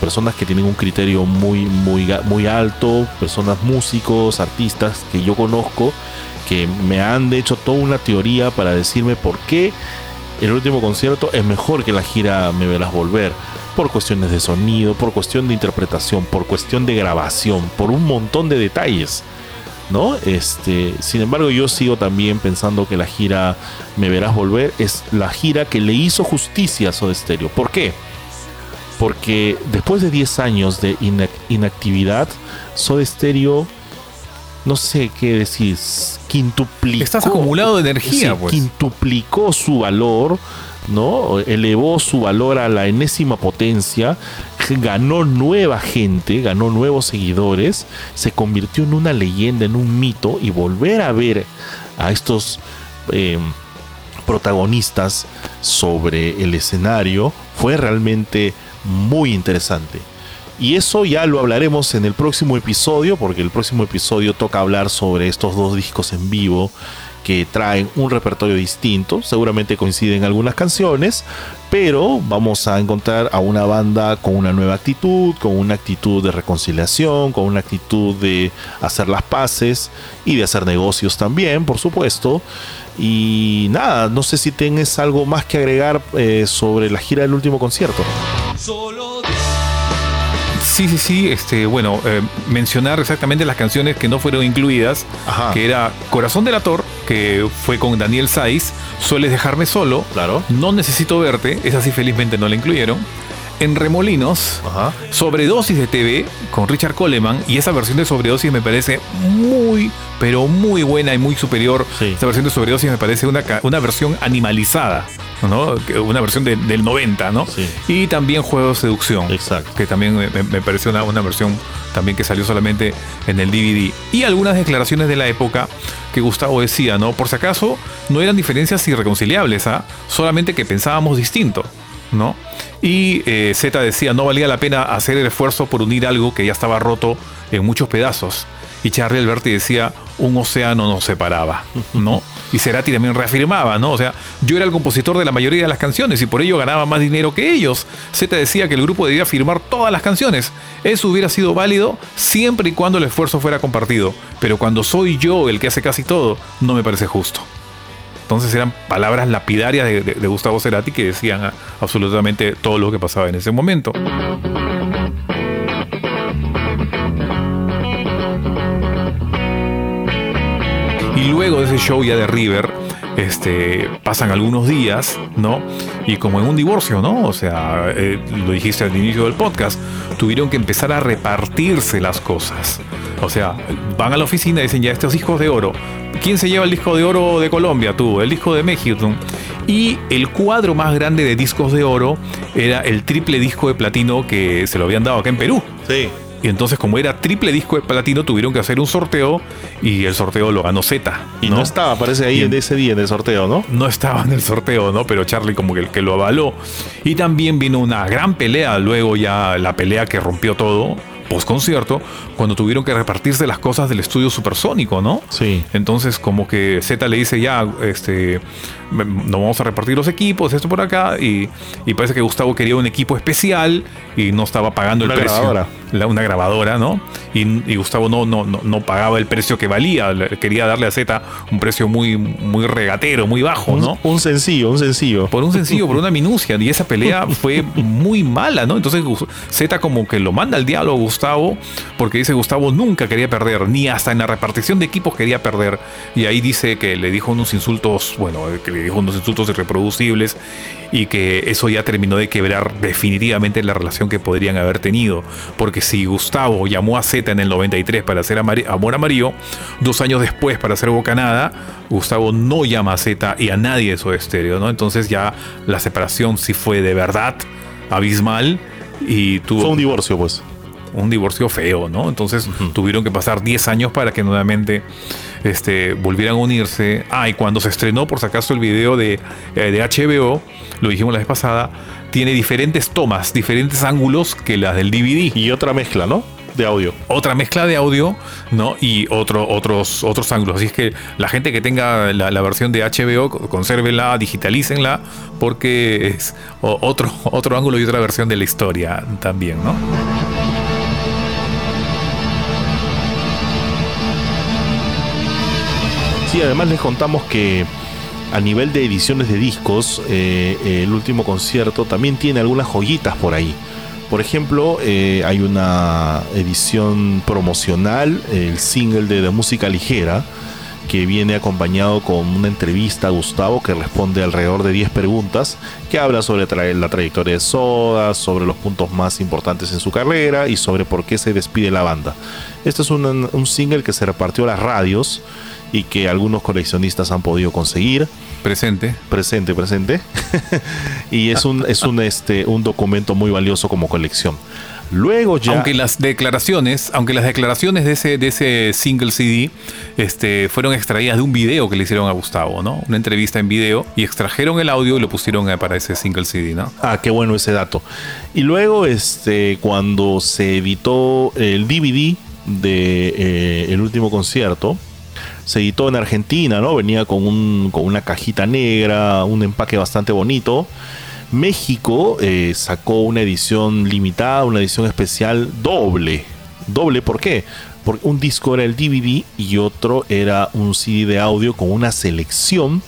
personas que tienen un criterio muy, muy, muy alto, personas músicos, artistas que yo conozco, que me han hecho toda una teoría para decirme por qué el último concierto es mejor que la gira Me Verás Volver. Por cuestiones de sonido, por cuestión de interpretación, por cuestión de grabación, por un montón de detalles. ¿No? Este, sin embargo, yo sigo también pensando que la gira Me Verás Volver es la gira que le hizo justicia a Soda Stereo. ¿Por qué? Porque después de 10 años de inac- inactividad, Soda Stereo, no sé qué decir, quintuplicó. Estás acumulado de energía, Sí, pues. Quintuplicó su valor, ¿no? Elevó su valor a la enésima potencia, ganó nueva gente, ganó nuevos seguidores, se convirtió en una leyenda, en un mito, y volver a ver a estos. eh, protagonistas sobre el escenario fue realmente muy interesante. Y eso ya lo hablaremos en el próximo episodio, porque el próximo episodio toca hablar sobre estos dos discos en vivo que traen un repertorio distinto. Seguramente coinciden algunas canciones, pero vamos a encontrar a una banda con una nueva actitud, con una actitud de reconciliación, con una actitud de hacer las paces y de hacer negocios también, por supuesto. Y nada, no sé si tienes algo más que agregar eh, sobre la gira del último concierto. Sí, sí, sí. Este, bueno, eh, mencionar exactamente las canciones que no fueron incluidas, Ajá. que era Corazón del Ator, que fue con Daniel Saiz, Sueles dejarme solo, Claro. No necesito verte, esa sí felizmente no la incluyeron. En Remolinos, Ajá. Sobredosis de TV con Richard Coleman y esa versión de Sobredosis me parece muy, pero muy buena y muy superior. Sí. Esa versión de Sobredosis me parece una, una versión animalizada, ¿no? Una versión de- del 90, ¿no? Sí. Y también Juego de Seducción. Exacto. Que también me, me- me pareció una, una versión también que salió solamente en el DVD. Y algunas declaraciones de la época que Gustavo decía, ¿no? Por si acaso, no eran diferencias irreconciliables, ¿ah? Solamente que pensábamos distinto, ¿no? Y eh, Z decía, no valía la pena hacer el esfuerzo por unir algo que ya estaba roto en muchos pedazos. Y Charlie Alberti decía, un océano nos separaba, ¿no? Y Cerati también reafirmaba, ¿no? O sea, yo era el compositor de la mayoría de las canciones y por ello ganaba más dinero que ellos. Z decía que el grupo debía firmar todas las canciones. Eso hubiera sido válido siempre y cuando el esfuerzo fuera compartido. Pero cuando soy yo el que hace casi todo, no me parece justo. Entonces eran palabras lapidarias de, de- Gustavo Cerati que decían absolutamente todo lo que pasaba en ese momento. Luego de ese show ya de River, este, pasan algunos días, ¿no? Y como en un divorcio, ¿no? O sea, eh, lo dijiste al inicio del podcast, tuvieron que empezar a repartirse las cosas. O sea, van a la oficina y dicen ya estos discos de oro. ¿Quién se lleva el disco de oro de Colombia? Tú, el disco de México. Y el cuadro más grande de discos de oro era el triple disco de platino que se lo habían dado acá en Perú. Sí. Y entonces, como era triple disco de platino, tuvieron que hacer un sorteo y el sorteo lo ganó Z. Y no, estaba, parece ahí en ese día en el sorteo, ¿no? no estaba en el sorteo, ¿no? Pero Charlie como que, el que lo avaló. Y también vino una gran pelea, luego ya la pelea que rompió todo, post concierto, cuando tuvieron que repartirse las cosas del estudio supersónico, ¿no? Sí. Entonces como que Z le dice ya, este, nos vamos a repartir los equipos, esto por acá, y, y parece que Gustavo quería un equipo especial y no estaba pagando Una el precio. grabadora. La- una grabadora, ¿no? Y, y Gustavo no, no, no, no pagaba el precio que valía, quería darle a Z un precio muy, muy regatero, muy bajo, Un, ¿no? un sencillo, un sencillo. Por un sencillo, por una minucia. Y esa pelea fue muy mala, ¿no? Entonces Z como que lo manda al diálogo a Gustavo, porque dice Gustavo nunca quería perder, ni hasta en la repartición de equipos quería perder. Y ahí dice que le dijo unos insultos, bueno, que le dijo unos insultos irreproducibles y que eso ya terminó de quebrar definitivamente la relación que podrían haber tenido. Porque si Gustavo llamó a Z en el 93 para hacer Amor Amarillo, dos años después para hacer Bocanada, Gustavo no llama a Z y a nadie de su estéreo, ¿no? Entonces ya la separación sí fue de verdad abismal y tuvo Fue un divorcio, pues. Un divorcio feo, ¿no? Entonces tuvieron que pasar 10 años para que nuevamente este, volvieran a unirse. Ah, y cuando se estrenó, por si acaso, el video de, eh, de HBO, lo dijimos la vez pasada, tiene diferentes tomas, diferentes ángulos que las del DVD. Y otra mezcla, ¿no? De audio. Otra mezcla de audio, ¿no? Y otro, otros, otros ángulos. Así es que la gente que tenga la, la versión de HBO, consérvela, digitalícenla, porque es otro, otro ángulo y otra versión de la historia también, ¿no? Sí, además les contamos que a nivel de ediciones de discos, eh, el último concierto también tiene algunas joyitas por ahí. Por ejemplo, eh, hay una edición promocional, el single de, música ligera, que viene acompañado con una entrevista a Gustavo que responde alrededor de 10 preguntas, que habla sobre la trayectoria de Soda, sobre los puntos más importantes en su carrera y sobre por qué se despide la banda. Este es un, un single que se repartió a las radios y que algunos coleccionistas han podido conseguir. Presente. Presente, presente. y es un, es un, este, un documento muy valioso como colección. Luego ya... Aunque las declaraciones, aunque las declaraciones de ese, de ese single CD este, fueron extraídas de un video que le hicieron a Gustavo, ¿no? Una entrevista en video y extrajeron el audio y lo pusieron eh, para ese single CD, ¿no? Ah, qué bueno ese dato. Y luego, este, cuando se editó el DVD de eh, el último concierto, se editó en Argentina, ¿no? Venía con, un, con una cajita negra, un empaque bastante bonito. México eh, sacó una edición limitada, una edición especial doble. Doble, ¿por qué? Porque un disco era el DVD y otro era un CD de audio con una selección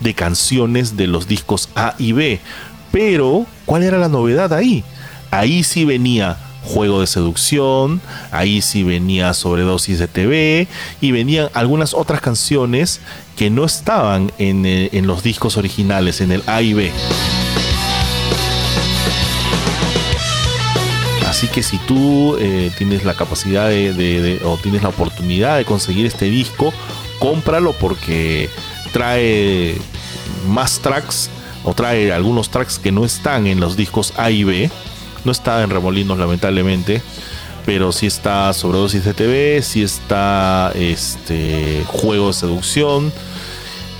de canciones de los discos A y B. Pero, ¿cuál era la novedad ahí? Ahí sí venía Juego de Seducción, ahí sí venía Sobredosis de TV y venían algunas otras canciones que no estaban en, eh, en los discos originales, en el A y B. Así que si tú eh, tienes la capacidad de, de- o tienes la oportunidad de conseguir este disco, cómpralo porque trae más tracks o trae algunos tracks que no están en los discos A y B. No está en Remolinos lamentablemente, pero sí está Sobredosis de TV, sí está este Juego de Seducción.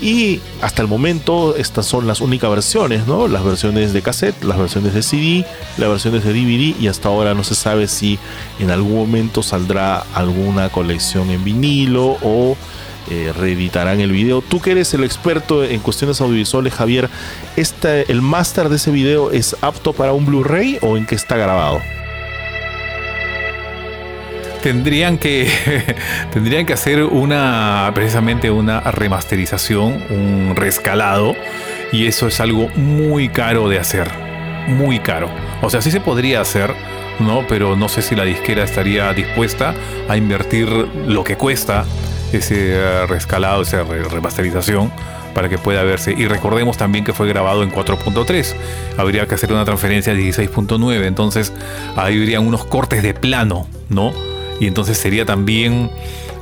Y hasta el momento estas son las únicas versiones, ¿no? Las versiones de cassette, las versiones de CD, las versiones de DVD y hasta ahora no se sabe si en algún momento saldrá alguna colección en vinilo o eh, reeditarán el video. Tú que eres el experto en cuestiones audiovisuales, Javier, ¿el máster de ese video es apto para un Blu-ray o en qué está grabado? Tendrían que, tendrían que hacer una, precisamente una remasterización, un rescalado, y eso es algo muy caro de hacer, muy caro. O sea, sí se podría hacer, ¿no? Pero no sé si la disquera estaría dispuesta a invertir lo que cuesta ese eh, rescalado, esa re- remasterización para que pueda verse. Y recordemos también que fue grabado en 4.3. Habría que hacer una transferencia a 16.9. Entonces ahí habrían unos cortes de plano, ¿no? Y entonces sería también,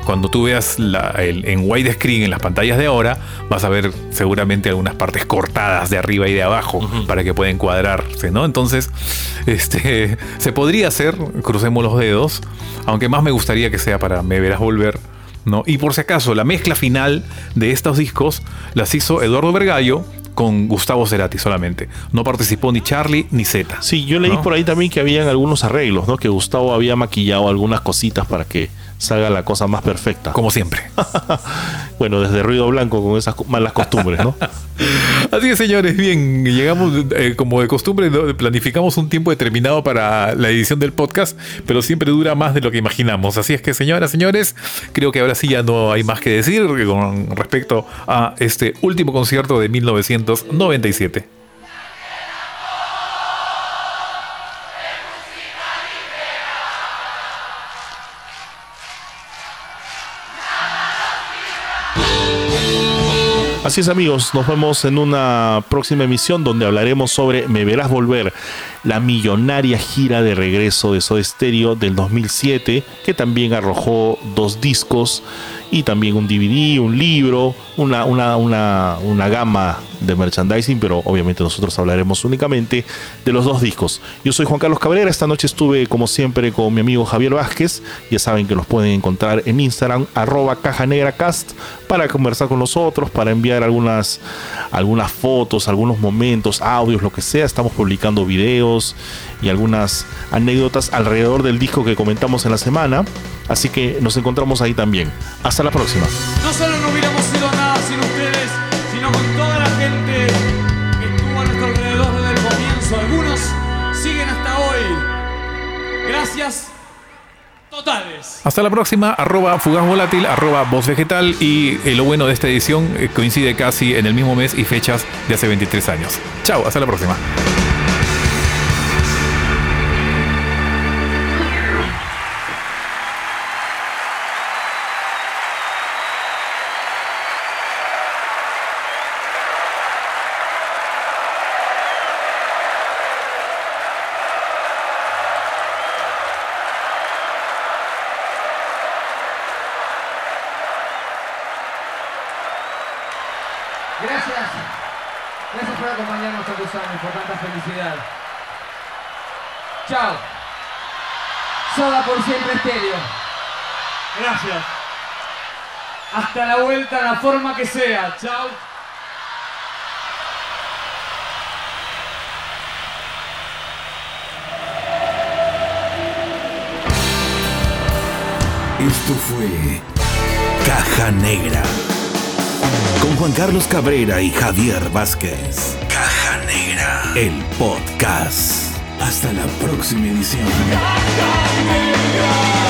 cuando tú veas la- el- en widescreen en las pantallas de ahora, vas a ver seguramente algunas partes cortadas de arriba y de abajo para que pueda encuadrarse, ¿no? Entonces, este, se podría hacer, crucemos los dedos, aunque más me gustaría que sea para Me Verás Volver, ¿no? Y por si acaso, la mezcla final de estos discos las hizo Eduardo Vergallo con Gustavo Cerati solamente. No participó ni Charlie ni Z. Sí, yo leí ¿No? por ahí también que habían algunos arreglos, ¿no? Que Gustavo había maquillado algunas cositas para que salga la cosa más perfecta. Como siempre. Bueno, desde ruido blanco con esas malas costumbres, ¿no? Así es, señores. Bien, llegamos eh, como de costumbre, planificamos un tiempo determinado para la edición del podcast, pero siempre dura más de lo que imaginamos. Así es que, señoras, señores, creo que ahora sí ya no hay más que decir con respecto a este último concierto de 1997. Así es amigos, nos vemos en una próxima emisión donde hablaremos sobre Me Verás Volver, la millonaria gira de regreso de Soda Stereo del 2007, que también arrojó dos discos y también un DVD, un libro, una, una, una, una gama de merchandising, pero obviamente nosotros hablaremos únicamente de los dos discos. Yo soy Juan Carlos Cabrera, esta noche estuve como siempre con mi amigo Javier Vázquez, ya saben que nos pueden encontrar en Instagram, arroba caja negra para conversar con nosotros, para enviar algunas, algunas fotos, algunos momentos, audios, lo que sea, estamos publicando videos y algunas anécdotas alrededor del disco que comentamos en la semana, así que nos encontramos ahí también. Hasta la próxima. No solo no hubiéramos sido nada sin ustedes, sino con toda la gente que estuvo a nuestro alrededor desde el comienzo. Algunos siguen hasta hoy. Gracias totales. Hasta la próxima, arroba fugaz volátil, arroba voz vegetal y eh, lo bueno de esta edición eh, coincide casi en el mismo mes y fechas de hace 23 años. Chao, hasta la próxima. Vuelta, la forma que sea. Chao. Esto fue Caja Negra. Con Juan Carlos Cabrera y Javier Vázquez. Caja Negra. El podcast. Hasta la próxima edición. Caja negra.